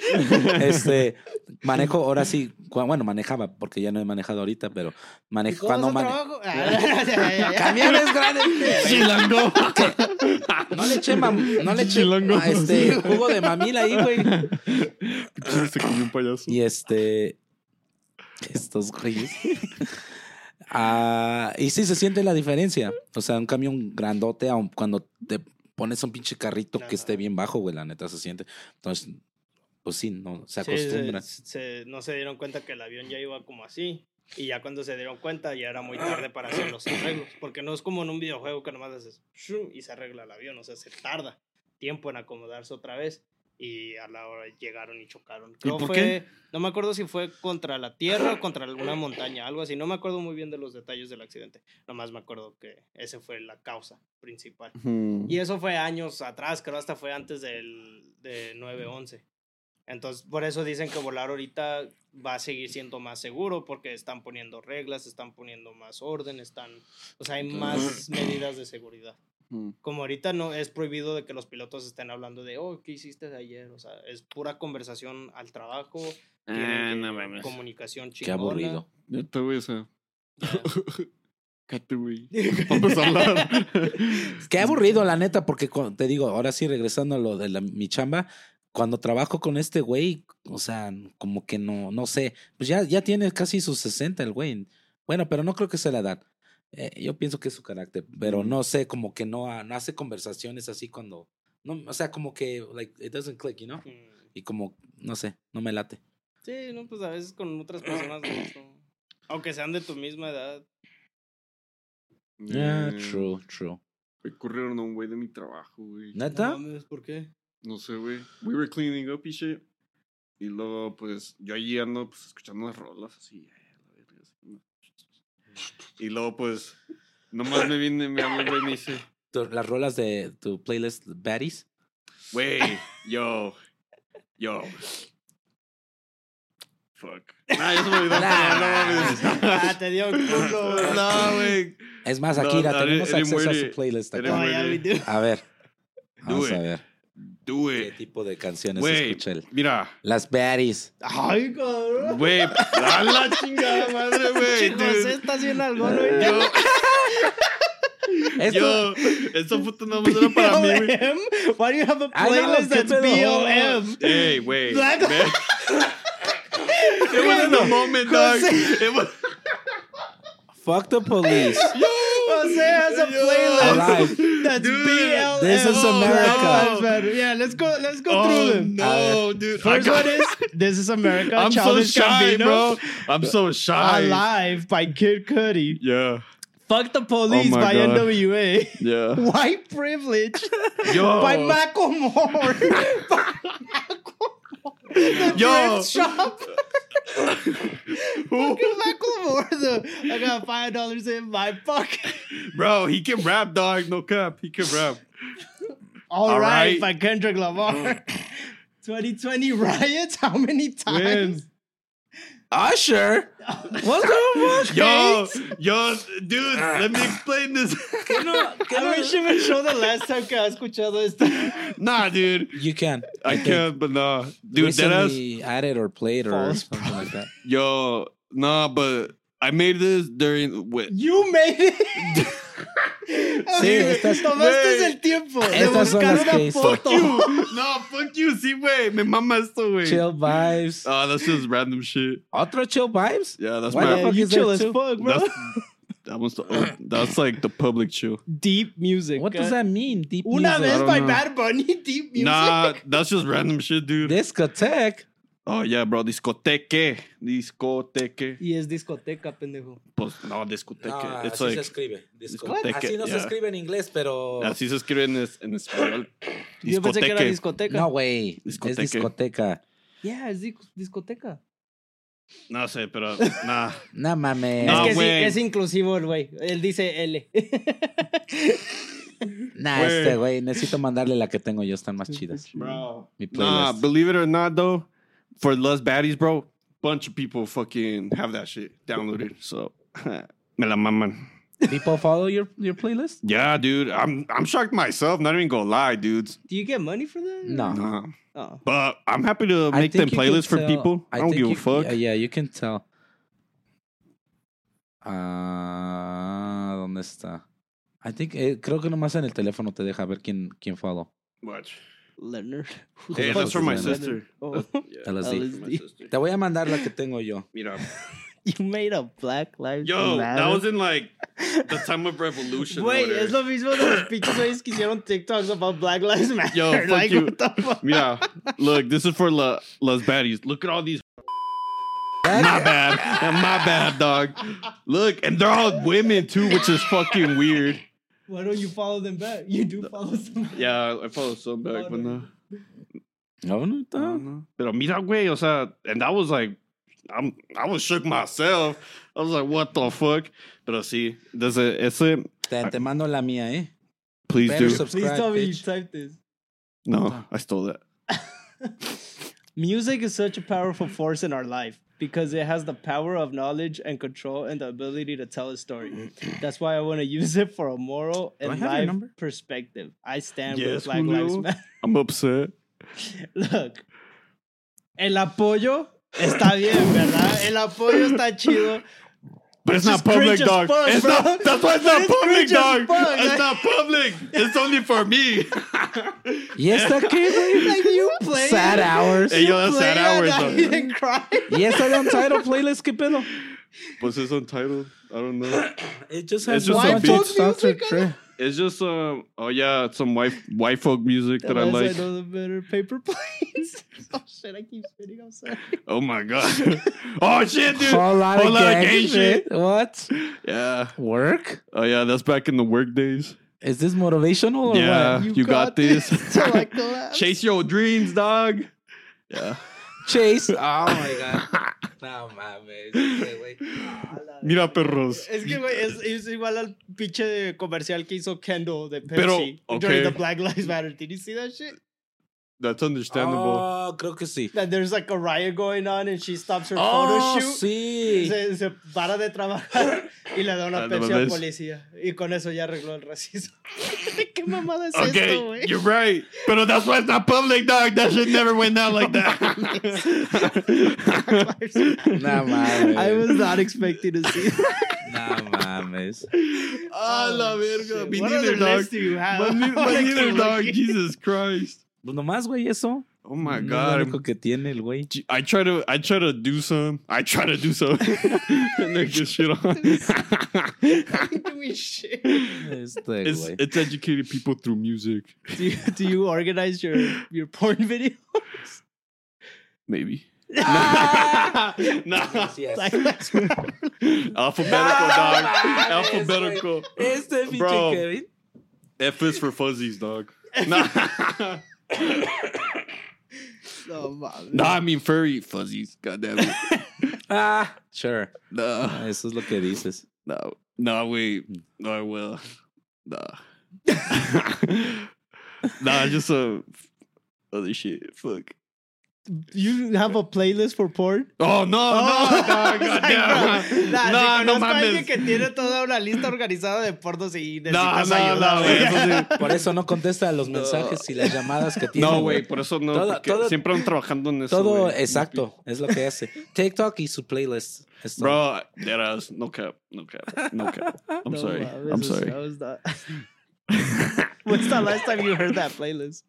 Este, manejo, ahora sí, bueno, manejaba, porque ya no he manejado ahorita, pero
¿Y
manejo, cuando
es el
mane-
trabajo? Ah.
Camiones grandes.
Chilango.
No le eché, mam- no le eché
Chilango.
ah, este, jugo de mamila ahí, güey.
Se comió un payaso.
Y este. Estos güeyes. Ah, y sí se siente la diferencia. O sea, un camión grandote, aun cuando te pones un pinche carrito que esté bien bajo, güey, la neta se siente. Entonces, pues sí, no, se
Sí,
acostumbra.
se- se- no se dieron cuenta que el avión ya iba como así. Y ya cuando se dieron cuenta ya era muy tarde para hacer los arreglos. Porque no es como en un videojuego que nomás haces y se arregla el avión. O sea, se tarda tiempo en acomodarse otra vez. Y a la hora llegaron y chocaron. Creo
por
fue,
qué?
No me acuerdo si fue contra la tierra o contra alguna montaña, algo así. No me acuerdo muy bien de los detalles del accidente. Nomás me acuerdo que ese fue la causa principal. Y eso fue años atrás, creo hasta fue antes del de 9-11. Entonces, por eso dicen que volar ahorita va a seguir siendo más seguro porque están poniendo reglas, están poniendo más orden, están, o sea, hay más medidas de seguridad. Como ahorita no es prohibido de que los pilotos estén hablando de, oh, ¿qué hiciste de ayer? O sea, es pura conversación al trabajo, tienen
Ah, no mames.
comunicación
Qué
chingona.
aburrido.
Neta, güey, o sea.
Ya.
Cállate, güey. Vamos a hablar.
Qué aburrido, la neta, porque te digo, ahora sí, regresando a lo de la- mi chamba, cuando trabajo con este güey, o sea, como que no, no sé, pues ya, ya tiene casi sus 60 el güey. Bueno, pero no creo que sea la edad. Eh, yo pienso que es su carácter, pero no sé, como que no, no hace conversaciones así cuando, no, o sea, como que, like, it doesn't click, you know?
Mm.
Y como, no sé, no me late.
Sí, no, pues a veces con otras personas, no, no. aunque sean de tu misma edad.
Yeah,
Eh,
true, true.
güey, Corrieron a un güey de mi trabajo, güey.
¿Neta?
No mames, ¿por qué?
No sé, güey. We were cleaning up y shit. Y luego, pues, yo allí ando, pues, escuchando las rolas así. eh, la verga, así, Y luego, pues, nomás me viene, me habla, güey, y me dice,
Las rolas de tu playlist Baddies.
güey, yo, yo. Fuck. Ah, ya se me olvidó.
Nah.
no mames.
Ah, te dio culo.
No, güey.
Es más, Akira,
no,
tenemos acceso a su playlist. Acá. A ver,
Do
vamos a
it.
ver
Do
qué tipo de canciones
Güey,
escucha él.
mira.
Las Baddies.
Ay, cabrón.
Güey, a la chingada madre, güey.
José está haciendo algo, ¿no?
Yo,
Esto,
yo, esa puta no más era para mí, güey.
Why do you have a playlist
¿qué
that's? BLM?
Hey, güey.
Black-.
It wasn't a moment, dog. It was.
fuck the police.
Jose has a playlist
Alive.
that's
Dude,
BLM.
this is
Oh,
America.
that's better. Yeah, let's go. Let's go
Oh
through them.
no, dude.
First one is "This Is America."
I'm so shy,
Gambino.
bro. I'm so shy.
Alive by Kid Cudi.
Yeah,
Fuck the Police
Oh
by
God.
NWA.
yeah.
White Privilege
Yo,
by Macklemore. By Macklemore. The
Yo.
Thrift Shop. Macklemore. the I got five dollars in my pocket.
Bro, he can rap, dog. No cap. He can rap.
All
All
right,
right.
by Kendrick Lamar. 2020 riots. How many times?
When?
Usher. What the fuck?
Yo, yo, dude, let me explain this.
¿Qué no- qué
I wish you would show the last time que has escuchado esto.
nah, dude.
You can.
I
think
can't, but nah. Dude, that ass.
recently added or played or
False
something like that.
Yo, nah, but I made this during. Wait,
You made it.
Sí, estas-
Tomaste
Güey.
el tiempo de
Estas son las
una
que hizo.
foto.
no, fuck you. Sí, güey. Me mama esto, güey.
Chill vibes.
Oh, that's just random shit.
Otro chill vibes.
Yeah, that's
Why
my.
the fuck
you
is
chill as fuck, bro.
That's, that was the, oh, that's like the public chill.
Deep music.
What does that mean? Deep
Una
music.
vez
don't
by
know.
Bad Bunny, deep music.
Nah, that's just random shit, dude.
Discotheque.
Oh yeah, bro. Discoteque, discoteque.
Y es discoteca, pendejo.
Pues no, discoteque.
No,
It's
así
like
se escribe. Disco-
discoteque,
Así no se escribe en inglés, pero.
así se escribe en, es- en español.
Yo pensé que era
Discoteque.
discoteca.
No, güey. Es
Discoteque.
discoteca.
Yeah, es dis- discoteca.
No sé, pero nah.
No mames.
No,
es que sí, es inclusivo el güey. Él dice L.
Nah, este güey. Necesito mandarle la que tengo yo. Están más chidas.
Bro.
Mi
Nah, believe it or not, though, for Less Baddies, bro, bunch of people fucking have that shit downloaded. So, me la maman.
People follow your, your playlist?
Yeah, dude. I'm I'm shocked myself. Not even gonna lie, dudes.
Do you get money for that?
No.
Nah.
Oh.
But I'm happy to
I
make them
think you can
playlists for
tell-
people. I, don't
think
give a
you-
fuck.
Yeah, yeah, you can tell. Ah, ¿dónde está? I think, eh, creo que nomás en el teléfono te deja ver quién, quién follow.
Watch.
Leonard. Who
Hey,
the
that's
fuck
for my
Leonard?
sister.
Oh.
That's- yeah,
LSD.
that's for my sister.
Te voy a mandar la que tengo yo.
Mira.
You made a Black Lives
Yo,
Matter.
that was in like the time of revolution. or
Güey,
whatever.
es lo mismo de los pinches güeyes que hicieron TikToks about Black Lives Matter.
Yo, fuck
like,
you.
what the fuck?
Yeah, look, this is for La, Las Baddies. Look at all these. My bad. My bad, dog. Look, and they're all women too, which is fucking weird.
Why don't you follow them back? You do follow them.
Yeah, I follow some back, but no.
No, no
I don't know. Pero mira, güey, o sea, and that was like, I'm, I was shook myself. I was like, what the fuck? Pero sí, does it, ese,
Te, te mando la mía, ¿eh?
please
Better
do.
subscribe,
Please tell me you typed this.
No, I stole that.
Music is such a powerful force in our life because it has the power of knowledge and control and the ability to tell a story. That's why I want to use it for a moral and life perspective. I stand
Yes,
with Black Lives Matter.
I'm upset.
Look, el apoyo está bien, ¿verdad? El apoyo está chido.
But it's
It's
not public,
cringe
dog.
fuck,
it's
bro.
not, that's why it's not
it's
public,
cringe
dog.
fuck,
It's
like-
not public. It's only for me.
yes, esta qué, güey?
Like you play
Sad hours.
Hey, yo, that's
play
sad hours,
and
though.
then cry.
¿Y esta de Untitled Playlist qué pedo?
Was this untitled? I don't know.
It just
has
it's
just
White
some
folk
beats.
music.
It's just um. Oh yeah, it's some white white folk music
The
that I
less
like.
I know, the better. Paper planes. oh shit! I keep spitting. I'm sorry.
Oh my god. oh shit, dude.
Whole lot
Whole
of
lot of
gang
gay shit.
shit. What?
Yeah.
Work?
Oh yeah, that's back in the work days.
Is this motivational or
Yeah.
what?
You got this.
Till I collapse.
Chase your dreams, dog. Yeah.
Chase. Oh my god. No mames. Güey.
Mira, perros.
Es que, güey, es, es igual al pinche comercial que hizo Kendall de Pepsi
Pero,
during
okay.
the Black Lives Matter. Did you see that shit?
That's understandable.
Oh, creo que sí.
That there's like a riot going on and she stops her
Oh,
photo shoot.
sí.
Se, se para de trabajar y le da una
Ah, no
al policía. Y con eso ya arregló el racismo. ¿Qué mamada es
Okay,
esto, güey?
you're right. But that's why it's not public, dog. That shit never went out like that.
No mames.
I was not expecting to see that.
No mames.
Ah, la verga. Me neither, dog.
list do you have?
My, ne- my
Like,
neither, dog. Jesus Christ.
Pues nomás, güey, eso.
Oh my
No es
god.
lo único que tiene el güey.
I try to I try to do some. I try to do some. and then get shit on.
doing shit.
Este
it's
güey.
it's educating people through music.
Do you, do you organize your, your porn videos?
Maybe.
Ah!
nah.
Yes.
Black Lives Matter.
Alphabetical dog. Alphabetical.
Este
Bro. F is for fuzzies, dog. Nah.
No, mames.
nah, I mean furry fuzzies. God damn it.
Ah, sure.
No,
Eso es lo que dices.
no, no, wait. No, I will. No. nah, just uh, other shit. Fuck.
You have a playlist for porn?
Oh, no, no,
Oh,
no,
like,
damn.
bro, nah,
no,
si
no
a alguien
mames.
que tiene toda una lista organizada de pornos y
No,
necesitas
no,
ayuda,
no,
güey.
eso sí.
Por eso no contesta los
No.
mensajes y las llamadas que tiene.
No, güey, por eso no.
Todo- todo-
siempre ando trabajando en eso.
Todo
güey.
exacto, es lo que hace. TikTok y su playlist. Es todo.
Bro, that ass. No cap. No cap. No cap. I'm
No
sorry.
mames,
I'm sorry.
Not- When's the last time you heard that playlist?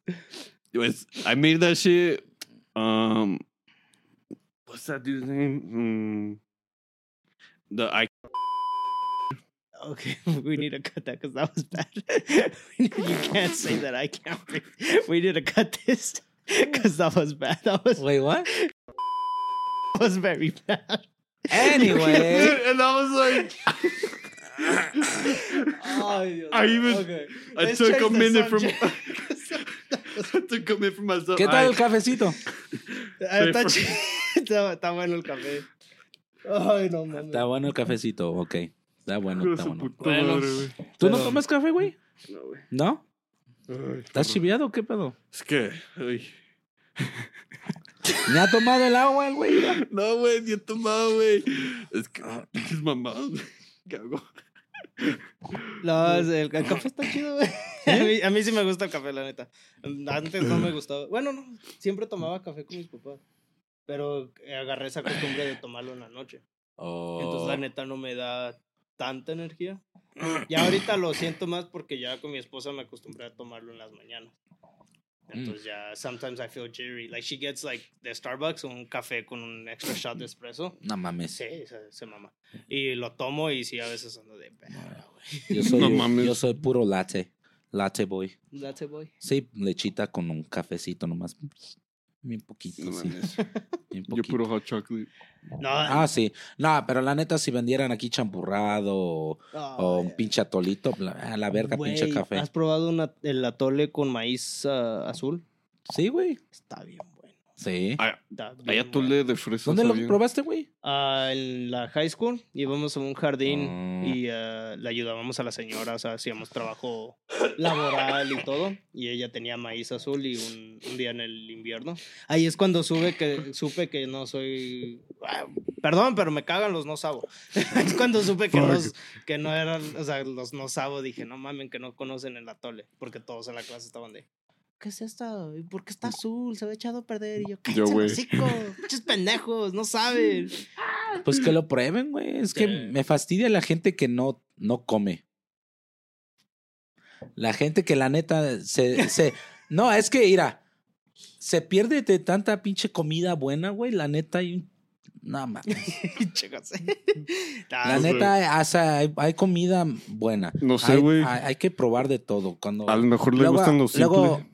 It was, I made that shit. Um, what's that dude's name? Mm, the I.
Okay, we need to cut that because that was bad. you can't say that I can't. Be. We need to cut this because that was bad. That was
Wait, what?
that was very bad.
Anyway.
and I was like,
Oh, Dios.
I even-
Okay.
I
Let's
took a
the
minute from. I took a minute from myself.
¿Qué tal el cafecito?
Ah, está, chi- está, está bueno el café. Ay, no mames.
Está bueno el cafecito, ok. Está bueno, está bueno.
puta
Bueno.
madre, güey.
¿Tú no tomas café, güey?
No, güey.
¿No?
Ay,
¿Estás chiviado o qué pedo?
Es que. ay.
¿Me ha tomado el agua el güey?
No, güey, ni he tomado, güey. Es que. Es mamá. ¿Qué hago?
No, el, el café está chido, güey. A, mí, a mí sí me gusta el café, la neta. Antes no me gustaba. Bueno, no, siempre tomaba café con mis papás. Pero agarré esa costumbre de tomarlo en la noche. Entonces,
Oh.
la neta no me da tanta energía. Y ahorita lo siento más porque ya con mi esposa me acostumbré a tomarlo en las mañanas. Entonces ya, sometimes I feel jittery. Like she gets like de Starbucks un café con un extra shot de espresso.
No mames.
Sí, se, se mama. Y lo tomo y sí, a veces ando de... "Verga, güey".
Yo soy,
No mames.
yo soy puro latte. Latte boy.
It, boy.
Sí, lechita con un cafecito nomás. Bien poquito,
No
sí. Bien
Yo
poquito.
puro hot chocolate.
No,
Ah, sí. No, pero la neta, si vendieran aquí champurrado o,
no,
o un pinche atolito, la, a la verga, pinche
Güey,
café.
¿Has probado una- el atole con maíz ah, azul?
Sí, güey.
Está bien.
Sí.
Ah, Hay
bueno.
atole de fresa.
¿Dónde lo probaste, güey?
Ah, en la high school íbamos a un jardín
Ah.
y ah, le ayudábamos a la señora, o sea, hacíamos trabajo laboral y todo, y ella tenía maíz azul y un, un día en el invierno. Ahí es cuando sube que, supe que no soy... ah, Perdón, pero me cagan los no sabo. es cuando supe que, los, que no eran, o sea, los no sabo, dije, no mamen, que no conocen el atole, porque todos en la clase estaban de... ¿Qué es esto? ¿Y ¿Por qué está azul? Se ve echado a perder. Y yo,
Yo,
¡cállate
güey.
¡Pinches pendejos! ¡No saben!
Pues que lo prueben, güey. Es que me fastidia la gente que no, no come. La gente que la neta se, se... No, es que, mira, se pierde de tanta pinche comida buena, güey. La neta hay un... No, mames. La neta, o sea, hay, hay comida buena.
No sé,
Hay-
güey.
Hay, hay que probar de todo. Cuando
A lo mejor le
Luego-
gustan los simples.
luego,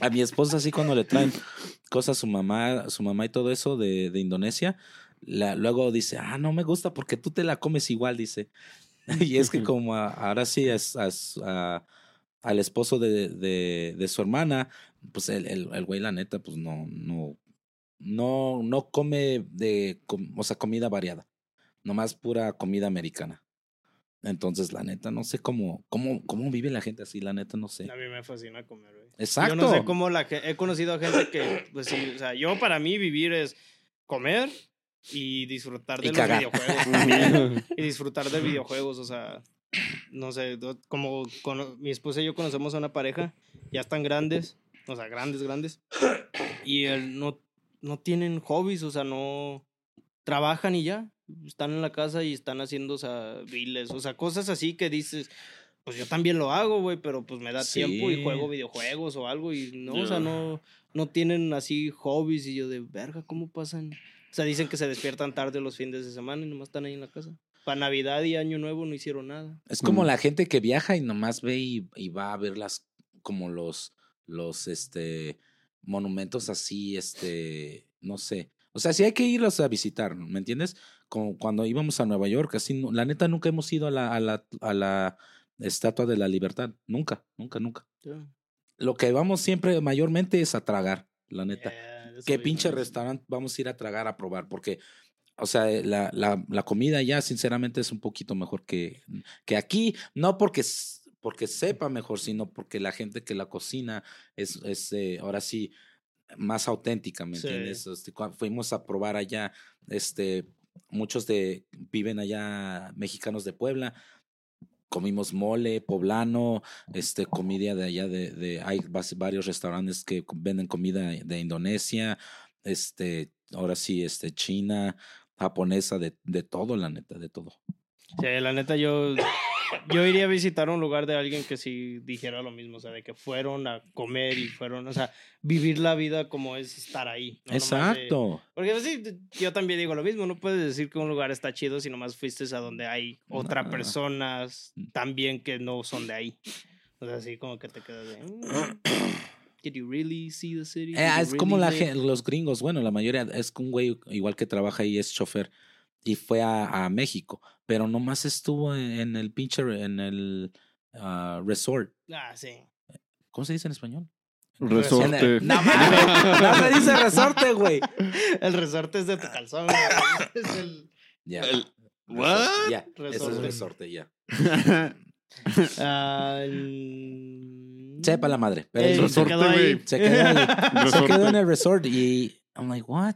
a mi esposa así cuando le traen cosas su mamá, su mamá y todo eso de, Indonesia, luego dice, ah, no me gusta porque tú te la comes igual, dice. Y es que como ahora sí a- al esposo de, su hermana, pues el, el, el güey, la neta, pues no, no, no, no come de, o sea, comida variada, nomás pura comida americana. Entonces, la neta, no sé cómo, cómo, cómo vive la gente así, la neta, no sé.
A mí me fascina comer, güey.
Exacto.
Yo no sé cómo la gente... He conocido a gente que, pues sí, o sea, yo para mí vivir es comer y disfrutar de
Y
los
cagar.
videojuegos. y disfrutar de videojuegos, o sea, no sé, como cono- mi esposa y yo conocemos a una pareja, ya están grandes, o sea, grandes, grandes, y él no, no tienen hobbies, o sea, no trabajan y ya, están en la casa y están haciendo, o sea, viles, o sea, cosas así que dices, pues yo también lo hago, güey, pero pues me da tiempo y juego videojuegos o algo y no, o sea, no, no tienen así hobbies y yo de verga, ¿cómo pasan? O sea, dicen que se despiertan tarde los fines de semana y nomás están ahí en la casa. Para Navidad y Año Nuevo no hicieron nada.
Es como
Mm.
la gente que viaja y nomás ve y, y va a ver las, como los, los, este, monumentos así, este, no sé. O sea, sí hay que irlos a visitar, ¿me entiendes? Cuando íbamos a Nueva York, así, la neta nunca hemos ido a la, a la, a la Estatua de la Libertad. Nunca, nunca, nunca. Lo que vamos siempre mayormente es a tragar, la neta.
Eh,
¿Qué pinche restaurante vamos a ir a tragar a probar? Porque, o sea, la, la, la comida ya sinceramente es un poquito mejor que, que aquí, no porque, porque sepa mejor, sino porque la gente que la cocina es, es eh, ahora sí más auténtica, ¿me
Sí.
entiendes? Este, fuimos a probar allá, este, muchos de, viven allá mexicanos de Puebla, comimos mole poblano, este, comida de allá de, hay varios restaurantes que venden comida de Indonesia, este, ahora sí, este, China, japonesa, de, de todo, la neta, de todo.
Sí, la neta, yo, yo iría a visitar un lugar de alguien que sí dijera lo mismo, o sea, de que fueron a comer y fueron, o sea, vivir la vida como es estar ahí. no nomás de-
Exacto.
Porque pues, sí, yo también digo lo mismo, no puedes decir que un lugar está chido si nomás fuiste a donde hay otras
Nah.
personas también que no son de ahí. O sea, así como que te quedas de... "Mm, Did you really see the city?
Eh, es como
really
la
live?"
gen- los gringos, bueno, la mayoría es que un güey igual que trabaja ahí es chofer y fue a, a México, pero nomás estuvo en, en el pinche, en el ah, resort.
Ah, sí.
¿Cómo se dice en español?
Resorte.
El- no no se dice resorte, güey.
El resorte es de tu calzón. güey. Es el...
Ya.
El-
Resorte,
¿What?
Ya, eso es
Resorte.
resorte, ya.
Ah, el-
Sepa la madre. Pero el
se
resorte,
quedó ahí.
güey.
Se quedó ahí. se quedó en el resort y I'm like, what?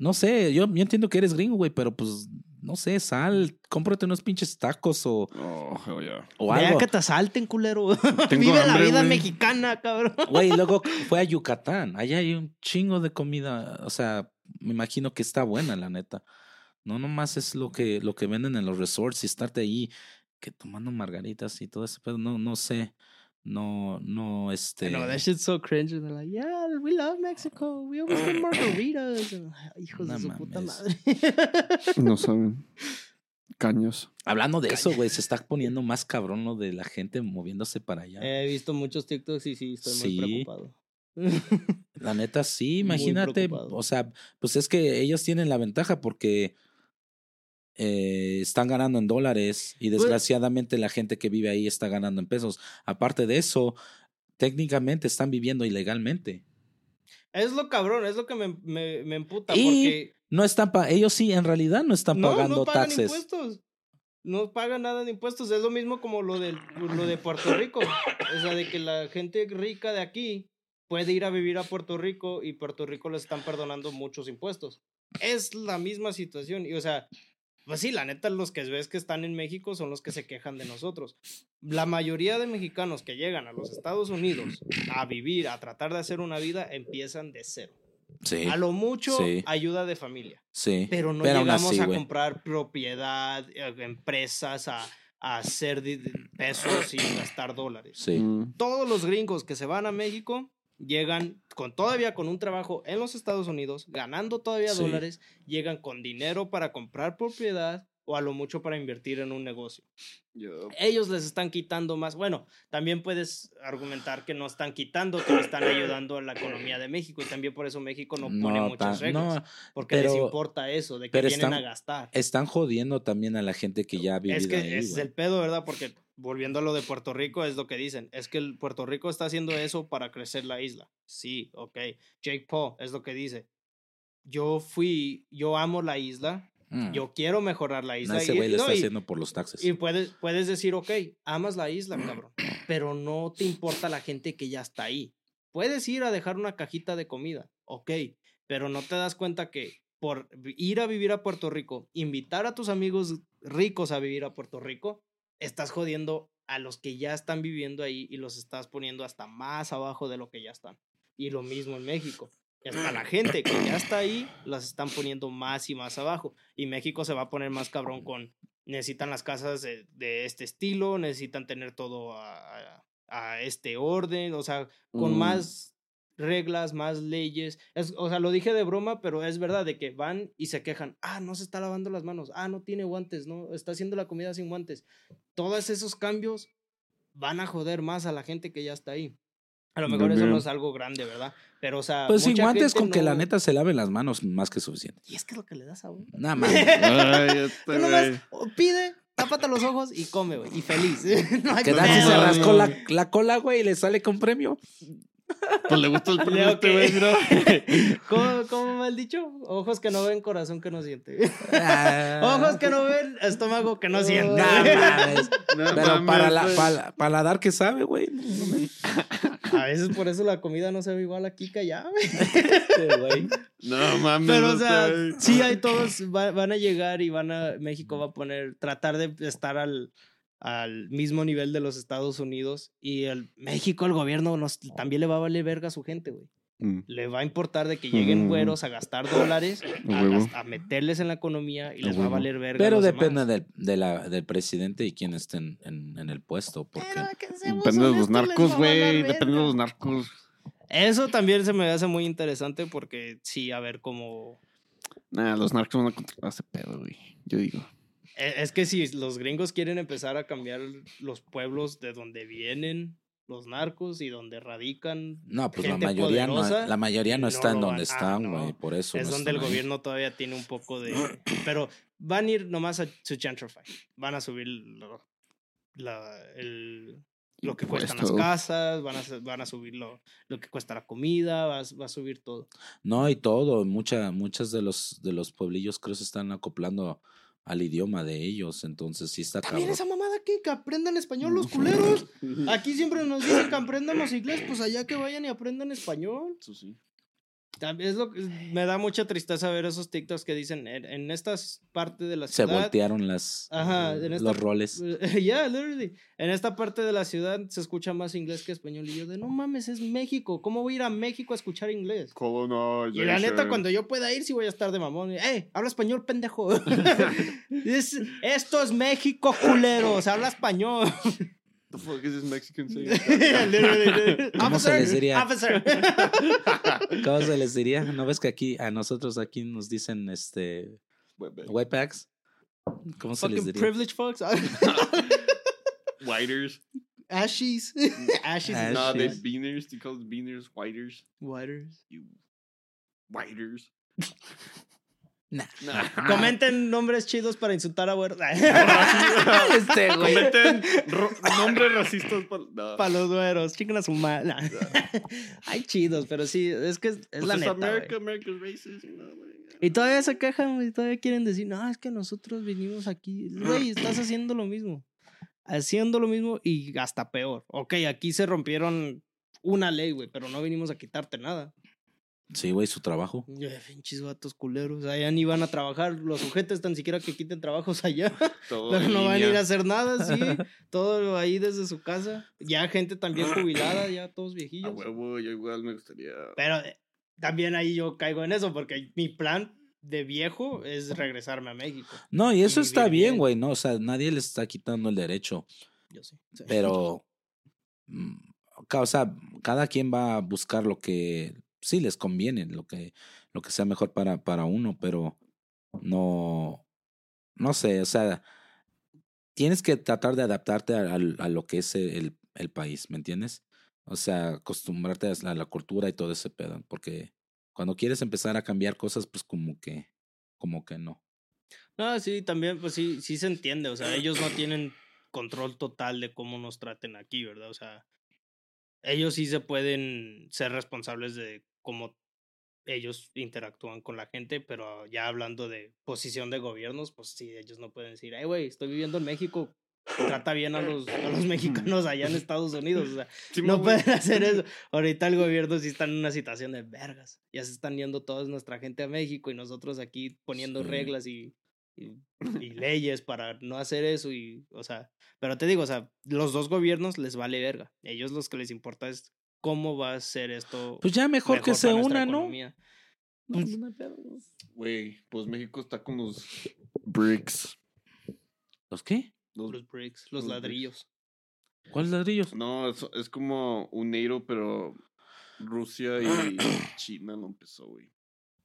No sé, yo, yo entiendo que eres gringo, güey, pero pues, no sé, sal, cómprate unos pinches tacos o,
Oh, hell yeah.
o algo.
que te asalten, culero.
Tengo
Vive la vida mexicana, cabrón.
Güey, luego fue a Yucatán. Allá hay un chingo de comida. O sea, me imagino que está buena, la neta. No nomás es lo que, lo que venden en los resorts y estarte ahí que tomando margaritas y todo eso, pero no, no sé. No, no, este.
No, that shit's so cringe. And they're like, yeah, we love Mexico. We always get margaritas. Ay, Hijos
No
de su puta madre.
No saben. Caños.
Hablando de eso, güey, se está poniendo más cabrón lo de la gente moviéndose para allá.
He visto muchos TikToks y sí, estoy
Sí.
muy preocupado.
La neta, sí, imagínate. O sea, pues es que ellos tienen la ventaja porque eh, están ganando en dólares y
Pues
desgraciadamente la gente que vive ahí está ganando en pesos. Aparte de eso, técnicamente están viviendo ilegalmente.
es lo cabrón, es lo que me, me, me emputa.
Y
Porque
No están pa ellos sí, en realidad no están
no,
pagando
no pagan
taxes.
impuestos. No pagan nada de impuestos. Es lo mismo como lo, del, lo de Puerto Rico. O sea, de que la gente rica de aquí puede ir a vivir a Puerto Rico y Puerto Rico les están perdonando muchos impuestos. Es la misma situación. Y o sea, pues sí, la neta, los que ves que están en México son los que se quejan de nosotros. La mayoría de mexicanos que llegan a los Estados Unidos a vivir, a tratar de hacer una vida, empiezan de cero.
Sí,
A lo mucho,
Sí.
ayuda de familia.
sí.
Pero no
aún
llegamos
así,
a comprar propiedad, eh, empresas, a, a hacer pesos y gastar dólares.
Sí.
Mm.
Todos los gringos que se van a México llegan con todavía con un trabajo en los Estados Unidos, ganando todavía
Sí.
dólares, llegan con dinero para comprar propiedad o a lo mucho para invertir en un negocio. Ellos les están quitando más. Bueno, también puedes argumentar que no están quitando, que están ayudando a la economía de México y también por eso México no pone
No,
muchas
ta-
reglas.
no,
porque les
pero-
importa eso, de que vienen
están-
a gastar.
están jodiendo también a la gente que ya ha vivido
Es que
ahí,
ese es el pedo, ¿verdad? Porque volviendo a lo de Puerto Rico, es lo que dicen. Es que el Puerto Rico está haciendo eso para crecer la isla. Sí, ok. Jake Paul es lo que dice. Yo fui, yo amo la isla,
Mm.
yo quiero mejorar la
No,
isla.
ese
y-
güey lo
no,
está
y-
haciendo por los taxes.
y puedes, puedes decir, ok, amas la isla, cabrón, pero no te importa la gente que ya está ahí. Puedes ir a dejar una cajita de comida, ok, pero no te das cuenta que por ir a vivir a Puerto Rico, invitar a tus amigos ricos a vivir a Puerto Rico, estás jodiendo a los que ya están viviendo ahí y los estás poniendo hasta más abajo de lo que ya están. Y lo mismo en México. Hasta la gente que ya está ahí, las están poniendo más y más abajo. Y México se va a poner más cabrón con, necesitan las casas de, de este estilo, necesitan tener todo a, a- a este orden, o sea, con
Mm.
más reglas, más leyes. Es, o sea, lo dije de broma, pero es verdad de que van y se quejan, ah, no se está lavando las manos, ah, no tiene guantes, no, está haciendo la comida sin guantes. Todos esos cambios van a joder más a la gente que ya está ahí. A lo mejor eso no es algo grande, ¿verdad? Pero, o sea.
Pues sin guantes,
gente
con que la
no-
neta se lave las manos, más que suficiente.
Y es que es lo que le das a uno.
Nada más.
Este
nomás pide, tápate los ojos y come, güey. Y feliz. no hay
¿Qué tal si se rascó la, la cola, güey, y le sale con premio?
Pues le gusta el pelo
Leo
a este güey, mira.
¿Cómo, ¿Cómo has dicho? Ojos que no ven, corazón que no siente.
Ah.
Ojos que no ven, estómago que no siente.
No mames.
No
Pero
mames,
para la, para, paladar que sabe, güey.
A veces por eso la comida no se ve igual aquí que allá, güey.
No mames.
Pero, o sea, sí hay todos, va- van a llegar y van a, México va a poner, tratar de estar al, al mismo nivel de los Estados Unidos y el México, el gobierno, nos, también le va a valer verga a su gente, güey.
Mm,
Le va a importar de que lleguen
Mm.
güeros a gastar dólares,
a
meterles en la economía y les va a valer verga.
Pero depende del, de la, del presidente y quién esté en, en, en el puesto. Porque
Depende de los narcos, güey. Depende de los narcos.
Eso también se me hace muy interesante porque sí, a ver cómo...
Nah, los narcos van a controlar ese pedo, güey. Yo digo.
E- Es que si los gringos quieren empezar a cambiar los pueblos de donde vienen los narcos y donde radican,
no, pues la mayoría no, la mayoría no,
no
está en donde
ah,
están,
no.
güey. Por eso.
es
no
donde el
ahí.
gobierno todavía tiene un poco de... Pero van a ir nomás a to gentrify. Van a subir lo, la- el- lo que cuestan las casas, van a, van a subir lo, lo que cuesta la comida, va, a- va a subir todo.
No, y todo. Mucha, muchas de los, de los pueblillos creo se están acoplando al idioma de ellos. Entonces sí está
También
cabrón.
esa mamada aquí, que aprendan español los culeros. Aquí siempre nos dicen que aprendamos inglés, pues allá que vayan y aprendan español.
Eso sí.
También es lo que me da mucha tristeza ver esos TikToks que dicen en, en estas partes de la
Se
ciudad.
voltearon las,
Ajá, en esta-
los roles.
Ya, literally. En esta parte de la ciudad se escucha más inglés que español. Y yo de no mames, es México. ¿Cómo voy a ir a México a escuchar inglés? Y la neta, cuando yo pueda ir, sí voy a estar de mamón. ¡Eh! Habla español, pendejo. Es- esto es México, culeros. Habla español.
The fuck is this Mexican saying?
Yeah, literally.
¿Cómo se les
Officer,
diría?
officer.
¿Cómo se les diría? ¿No ves que aquí, a nosotros aquí nos dicen este webpacks? ¿Cómo se les
Fucking
diría?
privilege folks.
Whiters.
Ashies. Ashies.
Ash-
No, they
shit.
beaners. They call it beaners. Whiters.
Waters.
You whiters.
Nah.
Nah.
Comenten nombres chidos para insultar a güeros.
Este güey.
Comenten nombres racistas para.
Los güeros. Chiquen a su madre. Hay chidos, pero sí, es que es, es
Pues
la
es
neta.
America,
güey.
America's racist, you know, like,
Y todavía se quejan, güey, todavía quieren decir, no, es que nosotros vinimos aquí. Güey, estás haciendo lo mismo. Haciendo lo mismo y hasta peor. Ok, aquí se rompieron una ley, güey, pero no vinimos a quitarte nada.
Sí, güey, su trabajo.
Ya, pinches vatos culeros. Allá ni van a trabajar. Los sujetos tan siquiera que quiten trabajos allá.
todo
Pero no van a ir a hacer nada, sí. Todo ahí desde su casa. Ya gente también jubilada, ya todos
A
viejillos.
huevo, yo igual me gustaría.
Pero eh, también ahí yo caigo en eso, porque mi plan de viejo es regresarme a México.
No, y eso
Y
está bien, güey, ¿no? O sea, nadie les está quitando el derecho.
Yo sí. sí.
Pero, mm, o sea, cada quien va a buscar lo que sí les conviene, lo que, lo que sea mejor para, para uno, pero no, no sé, o sea, tienes que tratar de adaptarte a, a- a lo que es el, el país, ¿me entiendes? O sea, acostumbrarte a la, la cultura y todo ese pedo, porque cuando quieres empezar a cambiar cosas, pues como que, como que no.
No, sí, también, pues sí, sí se entiende. O sea, ellos no tienen control total de cómo nos traten aquí, ¿verdad? O sea, ellos sí se pueden ser responsables de cómo ellos interactúan con la gente, pero ya hablando de posición de gobiernos, pues sí, ellos no pueden decir, ay, güey, estoy viviendo en México, trata bien a los, a los mexicanos allá en Estados Unidos. O sea,
Sí,
no pueden hacer eso. Ahorita el gobierno sí está en una situación de vergas. Ya se están yendo toda nuestra gente a México y nosotros aquí poniendo
Sí.
reglas y, y, y leyes para no hacer eso. Y, o sea, pero te digo, o sea, los dos gobiernos les vale verga. Ellos los que les importa es cómo va a ser esto.
Pues ya mejor, que se una, ¿no?
economía.
No,
Pues-
pues no pedo, ¿no?
Güey, pues México está con los bricks.
¿Los qué?
Los-
Los bricks,
los
los
bricks.
ladrillos.
¿Cuáles ladrillos?
no, es, es como un NATO, pero Rusia y China lo empezó, güey.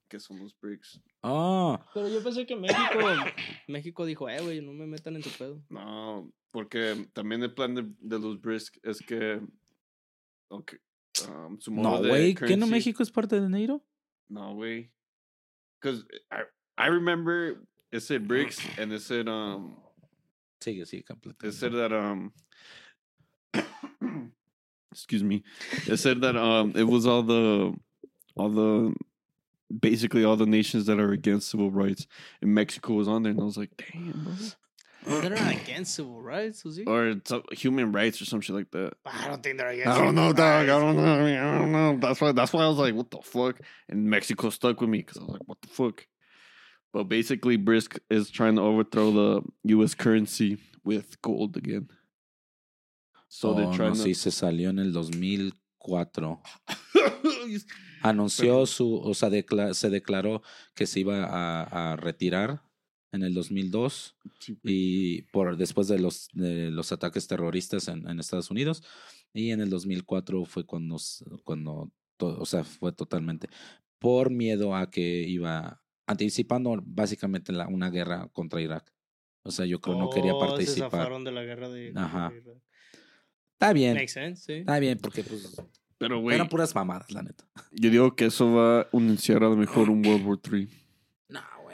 Que son los bricks.
Ah,
Pero yo pensé que México, México dijo, eh, güey, no me metan en tu pedo.
No, porque también el plan de, de los bricks es que. Ok. um,
no, güey. ¿Qué no México es parte de Neiro?
No, güey. Because I, I remember it said bricks and it said um
Sigue, sigue, completo.
it said that um excuse me. It said that um it was all the all the basically all the nations that are against civil rights, and Mexico was on there, and I was like, damn, bro.
They're not against civil rights, was he?
Or it's, uh, human rights or some shit like that.
I don't think they're against.
I don't know,
human
dog. I
rights.
don't know. I, mean, I don't know. That's why. That's why I was like, "What the fuck?" And Mexico stuck with me because I was like, "What the fuck?" But basically, Brisk is trying to overthrow the U.S. currency with gold again. So
oh,
they're trying
no,
to.
sí, se salió en el 2004. Anunció su, o sea, decla- se declaró que se iba a, a retirar en el 2002 y por después de los de los ataques terroristas en, en Estados Unidos y en el 2004 fue cuando cuando to- o sea fue totalmente por miedo a que iba anticipando básicamente la, una guerra contra Irak o sea yo creo no quería
Oh, Se
participar
zafaron de la guerra de.
Ajá.
de-
está bien
Makes sense, sí.
está bien porque pues
Pero, güey,
eran puras mamadas la neta
yo digo que eso va a iniciar a lo mejor un World War III.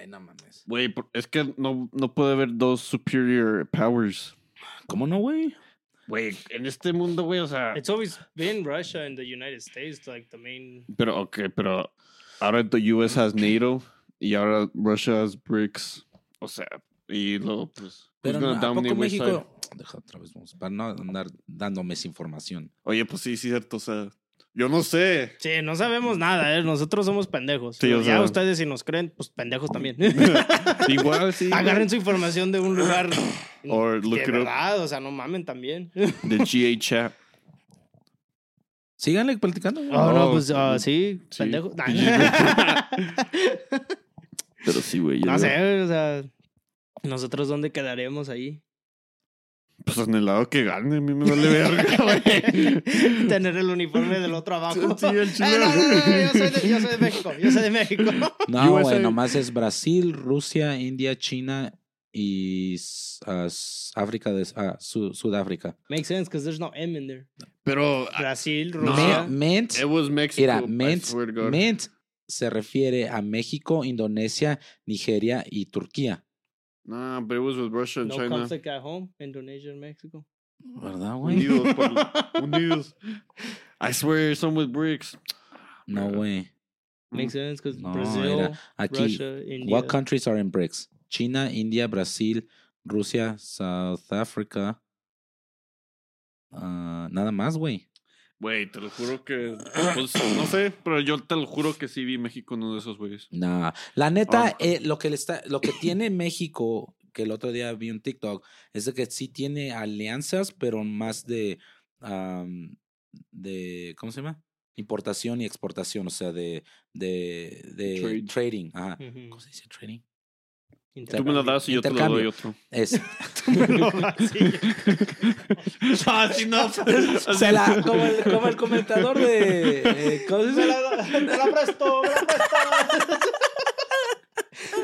No güey no mames
Güey, es que no, no puede haber dos superior powers.
cómo no güey
Güey, en este mundo, güey, o sea.
It's always been Russia and the United States, like the main.
Pero, ok, pero ahora the US has NATO y ahora Russia has BRICS. O sea, y luego, pues.
pero no, ¿a poco? México deja otra vez vamos para no andar dándome esa información
Oye, pues sí, sí, cierto. O sea, yo no sé.
Sí, no sabemos nada, ¿eh? Nosotros somos pendejos.
Sí,
ya
sea-
ustedes, si nos creen, pues pendejos también.
Igual, sí.
Agarren su información de un lugar.
Or look
de
it up.
verdad, o sea, no mamen también.
The GA chat.
síganle platicando güey.
Oh, no, pues ah, sí,
sí.
pendejos. Nah.
Pero sí, güey.
no sé, o sea, nosotros dónde quedaremos ahí.
Pues en el lado que gane, a mí me vale verga, güey.
Tener el uniforme del otro abajo.
Sí, el
Eh, no, no, no, yo, soy de, yo soy de México, yo soy de México.
No, güey, nomás es Brasil, Rusia, India, China y ah, África de ah, Su- Sudáfrica.
Makes sense, because there's no M in there.
Pero
Brasil,
No.
Rusia.
Ment,
it was Mexico.
mira,
I
Ment,
swear to God.
Ment se refiere a México, Indonesia, Nigeria y Turquía.
Nah, but it was with Russia and
No
China.
conflict at home, Indonesia and Mexico.
¿Verdad, güey?
Unidos, por- unidos. I swear, some with bricks.
No, way.
Makes sense, because
No,
Brazil,
era aquí.
Russia, India.
What countries are in BRICS? China, India, Brazil, Rusia, South Africa. Ah, nada más, güey.
Güey, te lo juro que. Pues no sé, pero yo te lo juro que sí vi México en uno de esos güeyes.
Nah. La neta,
Ah.
eh, lo, que le está, lo que tiene México, que el otro día vi un TikTok, es de que sí tiene alianzas, pero más de, de ¿cómo se llama? Importación y exportación, o sea, de, de, de
Trade.
trading. Ajá.
Ujú.
¿Cómo se dice trading?
Tú me lo das y yo te lo doy otro.
Es,
Ah, no.
se la- como, el, como el comentador de... eh, ¿Cómo se
la, la presto, me la presto.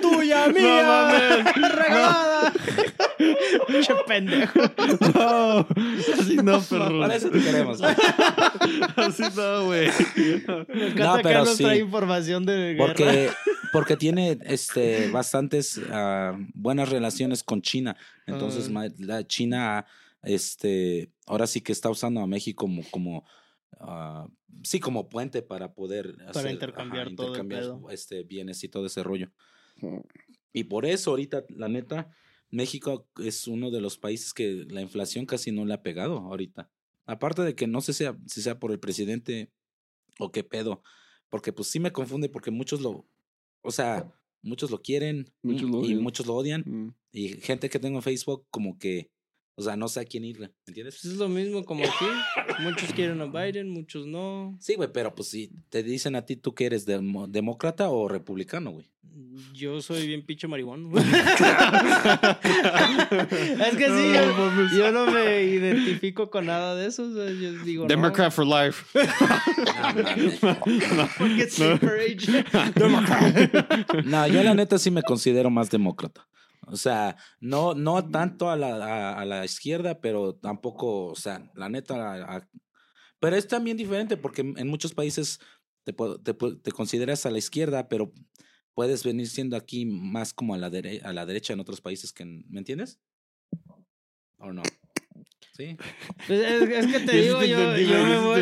Tuya, mía.
mames.
Regalada. Che pendejo.
No, así no, perro.
Para eso te queremos. güey.
Así no, güey.
Encanta
No, pero sí.
información de guerra.
Porque, porque tiene este, bastantes ah, buenas relaciones con China. Entonces, ma- la China, este, ahora sí que está usando a México como, como ah, sí, como puente para poder hacer-
intercambiar todo el
intercambiar, este, bienes y todo ese rollo. Y por eso ahorita, la neta, México es uno de los países que la inflación casi no le ha pegado ahorita. Aparte de que no sé sea, si sea por el presidente o qué pedo. Porque pues sí me confunde porque muchos lo, o sea, muchos lo quieren
Muchos lo
y muchos lo odian.
Mm.
Y gente que tengo en Facebook como que, o sea, no sé a quién irle, ¿me entiendes?
Pues es lo mismo como aquí. Muchos quieren a Biden, muchos no.
Sí, güey, pero pues si te dicen a ti tú que eres demócrata o republicano, güey.
Yo soy bien pinche marihuano. es que sí, yo, yo no me identifico con nada de eso. o sea, yo digo, no,
Democrat for life.
Ah,
porque super age.
No, yo la neta sí me considero más demócrata. O sea, no, no tanto a la, a, a la izquierda, pero tampoco, o sea, la neta. a- pero es también diferente porque en muchos países te, te, te consideras a la izquierda, pero puedes venir siendo aquí más como a la, dere- a la derecha en otros países que, ¿me entiendes? ¿O no? Sí.
Pues es, es que te digo,
te
yo,
entendí,
yo me voy.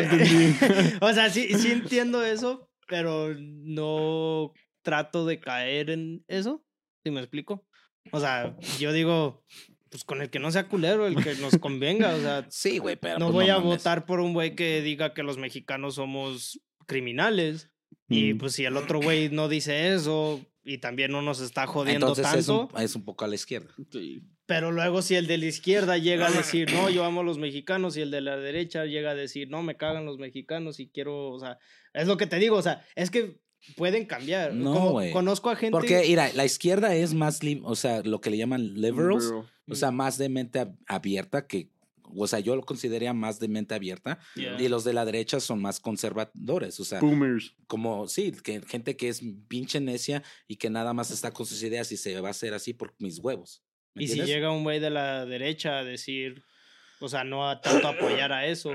o sea, sí, sí entiendo eso, pero no trato de caer en eso. ¿Sí me explico? O sea, yo digo, pues con el que no sea culero, el que nos convenga. O sea,
Sí, güey, pero.
no
pues,
voy a
mames.
votar por un güey que diga que los mexicanos somos criminales. Y
Mm.
pues si el otro güey no dice eso y también no nos está jodiendo
Entonces es
tanto.
un, es un poco a la izquierda.
Sí.
Pero luego si el de la izquierda llega a decir, no, yo amo a los mexicanos, y el de la derecha llega a decir, no, me cagan los mexicanos y quiero, o sea, es lo que te digo, o sea, es que pueden cambiar.
No, güey.
conozco a gente...
Porque, mira, la izquierda es más, o sea, lo que le llaman liberals,
Liberal.
o sea, más de mente ab- abierta que, o sea, yo lo consideraría más de mente abierta.
Yeah.
Y los de la derecha son más conservadores, o sea,
Boomers.
como, sí, que gente que es pinche necia y que nada más está con sus ideas y se va a hacer así por mis huevos. ¿me
Y si
entiendes?
llega un güey de la derecha a decir, o sea, no a tanto apoyar a eso,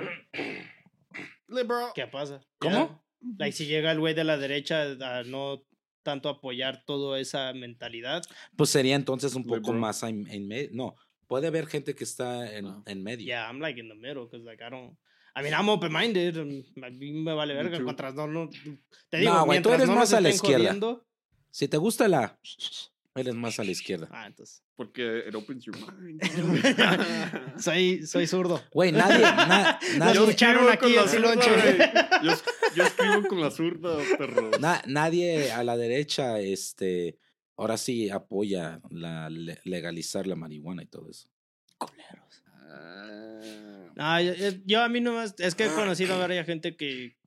Liberal.
¿qué pasa?
¿Cómo?
Like, si llega el güey de la derecha a no tanto apoyar toda esa mentalidad,
Pues sería entonces un poco más en, en medio. No, puede haber gente que está en, en medio.
Yeah, I'm like in the middle because like I don't. I mean, I'm open minded. A mí me vale verga. Mientras no, no. Te digo,
No, güey, tú
mientras
eres
no
más a la
estén
izquierda.
jodiendo-
Si te gusta la... Eres más a la izquierda.
Ah, entonces.
Porque it opens your mind.
soy, soy zurdo.
Güey, nadie... na- nadie
escucharon
escribo
aquí
con
el
la
silonche.
zurda, güey. Yo, yo escribo con la zurda, perro.
na- nadie a la derecha, este... Ahora sí apoya la le- legalizar la marihuana y todo eso.
Ah.
Ah, yo, yo- yo a mí nomás. Es que he conocido a varias gente que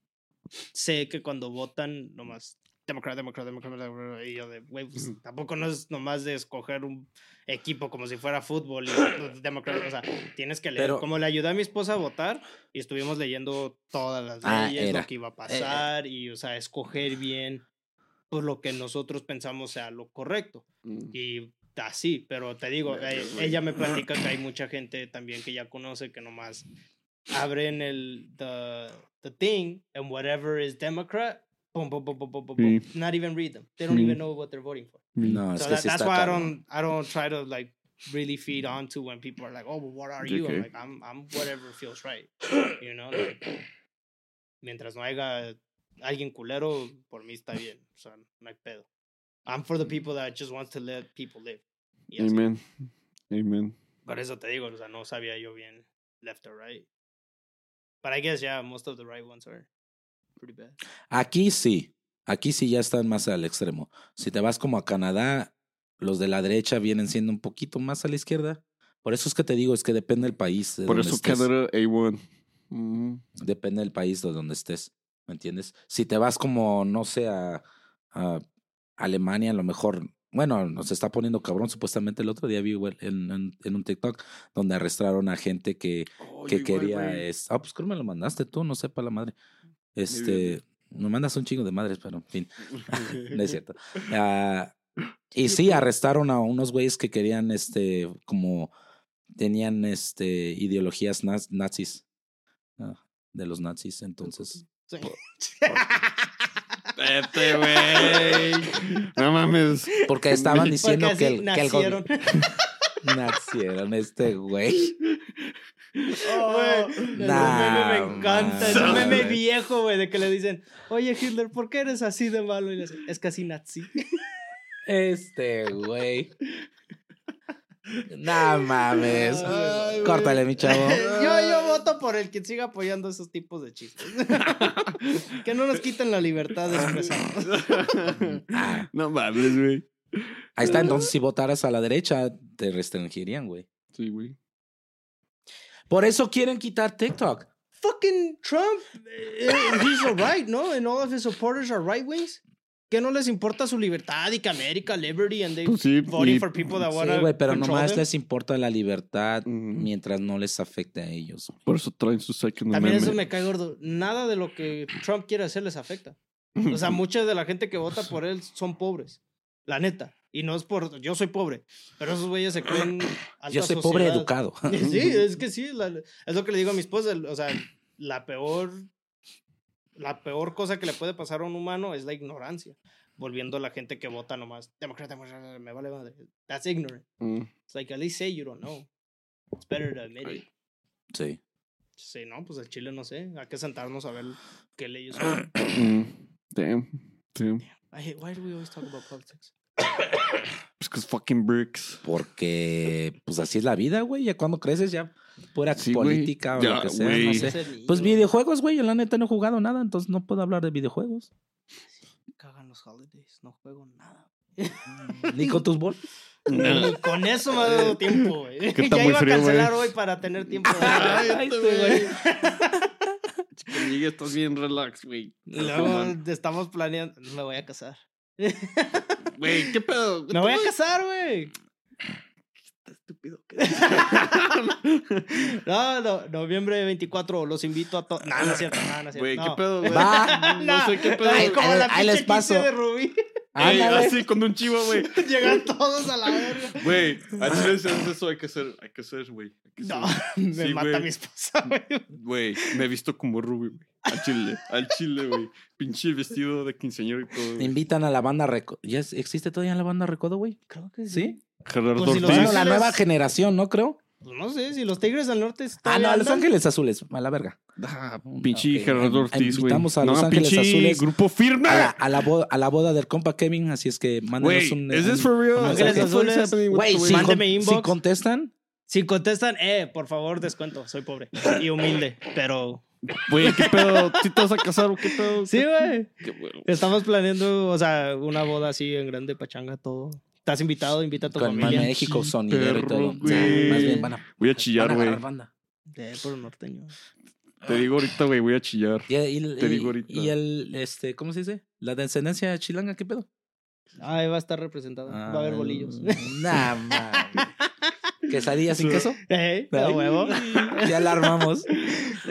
sé que cuando votan, nomás. Democrat, Democrat, Democrat, Democrat, y yo de, güey, pues, tampoco no es nomás de escoger un equipo como si fuera fútbol y Democrat, o sea, tienes que leer.
Pero-
como le ayudé a mi esposa a votar y estuvimos leyendo todas las
Ah,
leyes,
era.
lo que iba a pasar y, o sea, escoger bien pues lo que nosotros pensamos sea lo correcto.
Mm.
Y así, pero te digo, eh, ella me platica que hay mucha gente también que ya conoce que nomás abren el the, the thing and whatever is Democrat, boom, boom, boom, boom, boom, boom, boom.
Sí.
not even read them. They don't
Sí.
even know what they're voting for.
Mm. No,
so that- that's why I don't I don't try to like really feed mm. onto when people are like, oh, well, what are you? I'm like, I'm I'm whatever feels right, you know. Like, mientras no haya alguien culero, por mí está bien, o sea, no hay pedo. I'm for the people that just want to let people live. Y así.
Amen. Amen.
Por eso te digo, o sea, no sabía yo bien left or right. But I guess, yeah, most of the right ones are pretty bad.
Aquí sí. Aquí sí ya están más al extremo. Si te vas como a Canadá, los de la derecha vienen siendo un poquito más a la izquierda. Por eso es que te digo, es que depende del país. De
Por
donde
eso
estés.
Canadá A1. Mm.
Depende del país de donde estés. ¿Me entiendes? Si te vas como, no sé, a, a Alemania, a lo mejor. Bueno, nos está poniendo cabrón. Supuestamente el otro día vi en, en, en un TikTok donde arrestaron a gente que,
Oh,
que
igual,
quería. es, ah, pues creo que me lo mandaste tú, no sé para la madre. Este. Me mandas un chingo de madres, pero en fin. no es cierto. Ah, y sí, arrestaron a unos güeyes que querían, este, como tenían, este, ideologías naz- nazis. ah, de los nazis, entonces.
Sí.
Vete, güey. No mames.
Porque estaban diciendo que el, que el
nacieron.
este güey.
Oh, ese
Nah,
meme me encanta. Es un meme viejo, güey, de que le dicen, oye Hitler, ¿por qué eres así de malo? Y le dicen, es casi nazi.
Este güey. No mames.
Ay, güey.
Córtale, mi chavo.
yo, yo voto por el que siga apoyando esos tipos de chistes. que no nos quiten la libertad de expresarnos.
Ah.
No mames, güey.
Ahí está, entonces si votaras a la derecha, te restringirían, güey.
Sí, güey.
Por eso quieren quitar TikTok.
Fucking Trump, eh, he's alright, ¿no? And all of his supporters are right wings. Que no les importa su libertad y que America, liberty, and they
Pues sí,
voting
y-
for people that
Sí,
wanna
güey, pero nomás
them.
les importa la libertad mientras no les afecte a ellos.
Por eso traen su Second
También eso me cae gordo. Nada de lo que Trump quiere hacer les afecta. O sea, mucha de la gente que vota por él son pobres. La neta. Y no es por. Yo soy pobre. Pero esos güeyes se creen. Alta
Yo soy pobre
sociedad.
educado.
Sí, es que sí. la- es lo que le digo a mi esposa. O sea, la peor. La peor cosa que le puede pasar a un humano es la ignorancia. Volviendo a la gente que vota nomás. Demócrata, demócrata, me vale madre. That's ignorant.
Mm.
It's like, at least say you don't know. It's better to admit it.
Sí.
Sí, no, pues el Chile no sé. Hay que sentarnos a ver qué leyes son.
Mm, damn. Damn.
I hate, why do we always talk about politics?
Because fucking bricks.
Porque, pues así es la vida, güey. Ya cuando creces, ya pura
Sí,
política o
Ya,
lo que sea, no sé. Pues videojuegos, güey. Yo la neta no he jugado nada, entonces no puedo hablar de videojuegos.
me Cagan los holidays. No juego nada.
Ni con tus bolas.
Ni con eso me ha dado tiempo, güey.
Que está
ya
muy
iba
frío,
a cancelar hoy para tener tiempo.
Ay, güey. Conmigo estás bien relax, güey.
Luego estamos planeando. Me voy a casar.
Güey, ¿qué pedo?
Me voy a casar, güey.
Estúpido.
No, no, noviembre 24, los invito a todos. No, no es cierto, no, no es cierto.
Güey, ¿qué
no.
pedo, güey?
Va.
No sé qué pedo.
Ay,
Ahí-
como la
ahí les
pinche 15
paso.
de Rubí.
Ey, así con un chivo, güey.
Llegan todos a la verga.
Güey, a eso hay que ser, hay que ser, güey.
No,
ser.
me
Sí,
mata mi esposa, güey.
Güey, me he visto como Ruby, güey. Al chile, al chile, güey. Pinche vestido de quinceañero y todo. güey.
Invitan a la banda Recodo. ¿Ya es- existe todavía la banda Recodo, güey?
Creo que
¿Sí?
Gerardo
si los
Ortiz.
Bueno, la nueva generación, ¿no? Creo.
Pues no sé, si los Tigres del Norte
Ah,
todavía
no, Los
andan.
Ángeles Azules. A la verga.
Ah, pinche
Ok,
Gerardo Ortiz, güey.
invitamos a
No,
Los Ángeles
pinche
Azules
grupo firme.
A la, a la boda, a la boda del compa Kevin, así es que mándenos un...
¿is
un-
this for real?
Ángeles. Azules.
Güey, si?
Mándeme
con-
inbox.
si contestan,
Si contestan, eh, por favor, descuento. Soy pobre y humilde, pero.
Güey, ¿qué pedo? ¿Sí te vas a casar o qué pedo?
Sí, güey.
Qué bueno.
Estamos planeando, o sea, una boda así en grande, pachanga, todo. Estás invitado, invita a tu
con
familia.
México sonidero y todo. O sea,
güey.
más bien van a,
Voy a
van
chillar,
a
güey.
agarrar banda.
Eh, por norteño.
Te digo ahorita, güey, voy a chillar.
Y, y-
Te
y-
digo ahorita.
y el, este, ¿cómo se dice? La descendencia chilanga, ¿qué pedo?
Ah, ahí va a estar representado. va a haber bolillos.
Nah, mames. ¿Quesadilla sin queso?
Eh, a huevo.
Ya la armamos.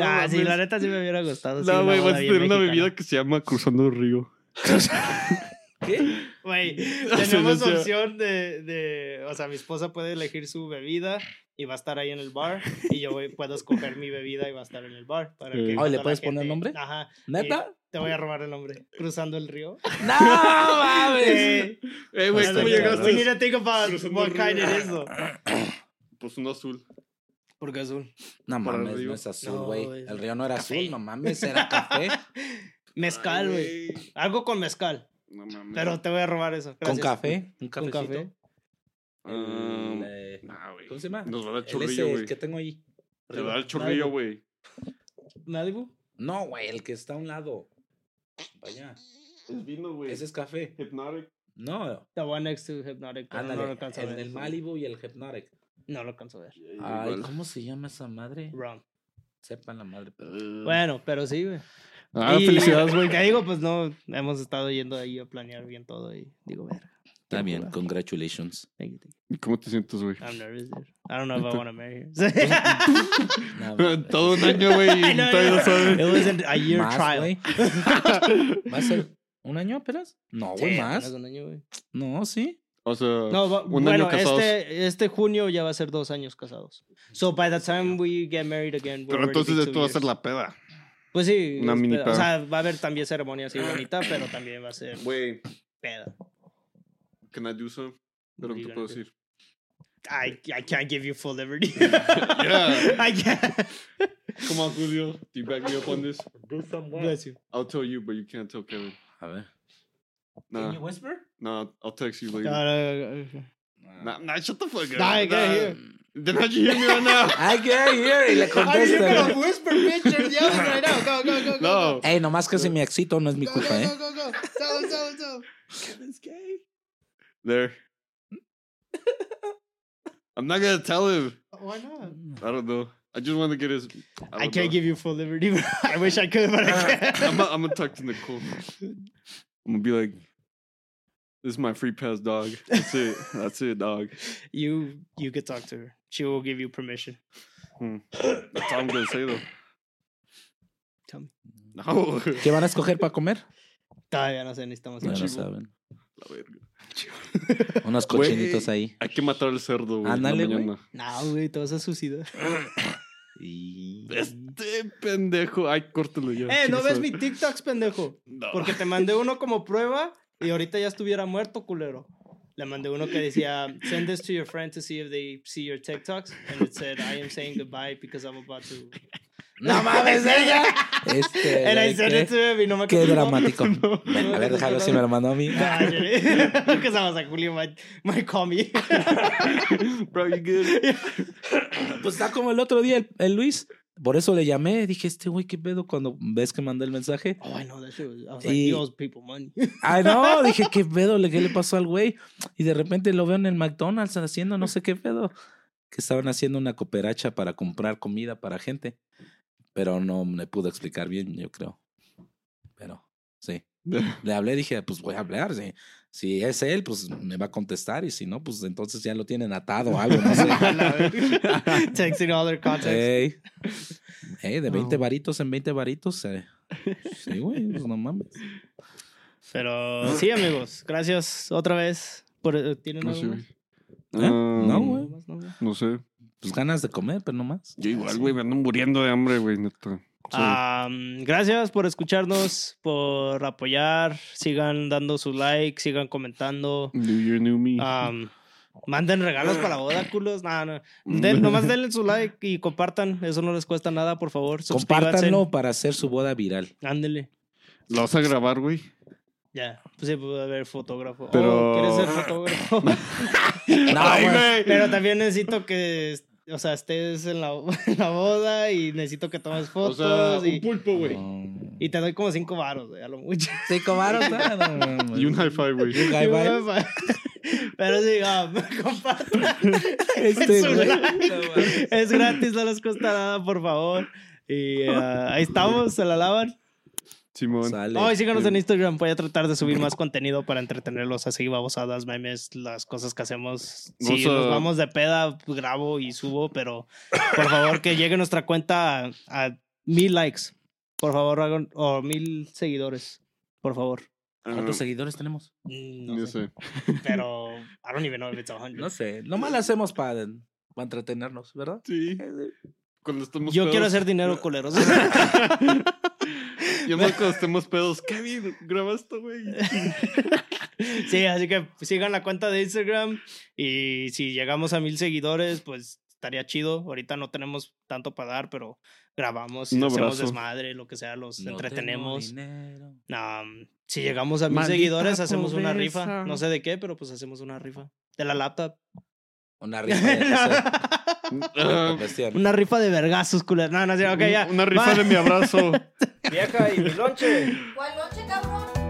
Ah, sí, la neta sí me hubiera gustado.
No, güey, vas a tener una bebida que se llama Cruzando el Río.
¿Qué?
Güey, tenemos
sea-
opción de, de, o sea, mi esposa puede elegir su bebida y va a estar ahí en el bar y yo voy- puedo escoger mi bebida y va a estar en el bar. Para que
Oh, ¿le puedes poner
gente-
nombre?
Ajá.
¿Neta?
Y Te voy a robar el nombre. Cruzando el río.
¡No mames!
Eh,
Eh, güey, ¿cómo llegaste?
We need to think about
Cruzando
what kind it is, though.
Pues uno azul.
Porque azul.
No
Para el
mames, no es azul,
No,
güey. el río no era
Café.
azul, no mames, era café.
Mezcal, güey. Algo con mezcal.
No mames.
Pero te voy a robar eso.
Con café, un
Con
cafecito.
café.
Ah,
El, eh,
nah.
¿Cómo se llama?
Nos va a dar
El
güey.
que tengo ahí.
Te va a dar chorrillo, güey.
Malibu.
No, güey, el que está a un lado. Vaya.
Es vino, güey.
Ese es café.
Hypnotic.
No,
The one next to Hypnotic. no
ándale.
a
El del Malibu y el Hypnotic.
No lo alcanzo a ver.
Ay,
Igual.
¿cómo se llama esa madre?
Wrong.
Sepan la madre, pero.
Eh.
Bueno, pero sí, güey.
Ah,
Y-
felicidades, güey.
Te digo, pues no, hemos estado yendo ahí a planear bien todo y digo, ver.
Está bien, congratulations.
Thank you, thank you.
¿Y ¿Cómo te sientes, güey?
I'm nervous, dude. I don't know if I want to marry her.
No.
Todo un año, güey, y
know,
todavía no
It
sabes.
was an- a year
¿Más,
trial.
¿Va a ser un año apenas? No, güey,
Sí,
más.
un año, güey.
No, sí.
O sea,
No,
un
bueno,
año casados.
este, este junio ya va a ser dos años casados. So by the time we get married again, we'll
Pero entonces
be
esto va a ser la peda.
Pues sí.
una mini
peda.
peda.
O sea, va a haber también ceremonia así bonita, pero también va a ser
Güey,
peda.
can I do some? Pero
you
te puedo
do?
decir.
I, I can't give you full liberty.
Yeah.
I can't.
Come on, Julio. Do you back me up on this?
Bless you.
I'll tell you, but you can't tell Kevin.
A ver.
Nah,
whisper?
Nah, I'll text you later.
no, no, no.
Nah, nah, shut the fuck up.
Nah, I can't hear.
Then how'd you hear me right now?
I can't hear y le
Are you gonna
contesta.
whisper pictures yelling right now? Go, go, go, go.
No.
Ey, nomás que si me excito no es mi
Go,
culpa,
go,
¿eh?
go, go, go. Tell him, tell him, tell him.
Kevin's gay. There. I'm not gonna tell him.
Why not?
I don't know. I just want to get his. I,
I, can't
know.
give you full liberty. I wish I could, but I can't.
I'm, I'm gonna talk to Nicole. I'm gonna be like, "This is my free pass, dog. That's it. That's it, dog."
you you could talk to her. She will give you permission.
That's all I'm gonna say though.
Tell me.
No.
¿Qué van a escoger para comer?
Todavía no sé, necesitamos
Ya
ir.
lo
chivo.
saben.
La verga.
Unos
Güey.
cochinitos ahí.
Hay que matar al cerdo, güey. en la
Ándale, güey.
mañana.
No, güey, te vas a suicidar.
Y...
Este pendejo. Ay, córtalo ya.
Eh, ¿no ves mi TikToks, pendejo?
No.
Porque te mandé uno como prueba y ahorita ya estuviera muerto, culero. le mandé uno que decía, send this to your friend to see if they see your TikToks. And it said, I am saying goodbye because I'm about to...
No mames, ella. Este,
And I sent it to him y no me
qué dramático. A ver, déjalo si me lo mandó a mí.
Because I was like, Julio might, might call me.
Bro, you good?
Pues está como el otro día el, el Luis. Por eso le llamé. Dije, este güey, ¿qué pedo? Cuando ves que mandé el mensaje.
oh, I know that shit. I was like,
Y-
he owes people money.
Ay, no, dije, ¿qué pedo? ¿Qué le pasó al güey? Y de repente lo veo en el McDonald's haciendo no sé qué pedo. Que estaban haciendo una cooperacha para comprar comida para gente. Pero no me pudo explicar bien, yo creo. Pero, sí. Le hablé, dije, pues voy a hablar. Si, si es él, pues me va a contestar. Y si no, pues entonces ya lo tienen atado o algo, no sé.
Texting all their contacts.
Ey. Ey, de 20
Oh.
varitos en 20 varitos. eh. Sí, güey, pues no mames.
Pero sí, amigos. Gracias otra vez. Por, eh, ¿Tienen
No
algo más?
¿Eh? No,
Um,
güey.
¿Algo más? No, güey.
No sé.
Pues ganas de comer, pero no más.
Yo igual, güey, me ando muriendo de hambre, güey, neta. Sí.
Gracias por escucharnos, por apoyar. Sigan dando su like, sigan comentando.
New Year, New Me.
Manden regalos para la boda, culos. No, no. Den- nomás denle su like y compartan. Eso no les cuesta nada, por favor.
Compártanlo para hacer su boda viral.
Ándele.
¿Lo vas a grabar, güey?
Ya. Pues sí, puede haber fotógrafo.
Pero-
Oh, ¿Quieres ser fotógrafo?
No,
Ay,
güey.
Pero también necesito que, o sea, estés en la, en la boda y necesito que tomes
O
fotos.
sea,
y,
un pulpo, güey.
Y te doy como cinco varos, güey, a lo mucho.
Cinco varos, ¿no? No, no, no.
Y un high five, güey.
Un high five.
Pero sí, ah, compartan.
Este,
Es like. Es gratis, no les cuesta nada, por favor. Y ah, ahí estamos, se la lavan.
Simón.
Sale.
Oh, y síganos en Instagram. Voy a tratar de subir más contenido para entretenerlos así, babosadas, memes, las cosas que hacemos. Si
a-
nos vamos de peda, grabo y subo, pero por favor que llegue nuestra cuenta a, a mil likes. Por favor, hagan, o mil seguidores. Por favor.
¿Cuántos seguidores tenemos?
Mm,
No
No sé.
sé.
Pero I don't even know if it's a hundred.
No sé. Nomás lo hacemos para, para entretenernos, ¿verdad?
Sí. Cuando estemos
Yo
pedos.
quiero hacer dinero, culeros.
Yo cuando estemos pedos. Kevin, graba esto, güey.
Sí, así que sigan la cuenta de Instagram y si llegamos a mil seguidores, pues estaría chido. Ahorita no tenemos tanto para dar, pero grabamos y hacemos
abrazo.
desmadre, lo que sea, los
No
entretenemos.
tengo dinero.
Am, si llegamos a mil
Maldita
seguidores, hacemos una rifa. No sé de qué, pero pues hacemos una rifa. De la laptop.
Una rifa de
una rifa de vergazos, culeros. No, no ok, ya.
Una rifa
Bye.
de mi abrazo.
Vieja y mi lonche.
¿Cuál cabrón?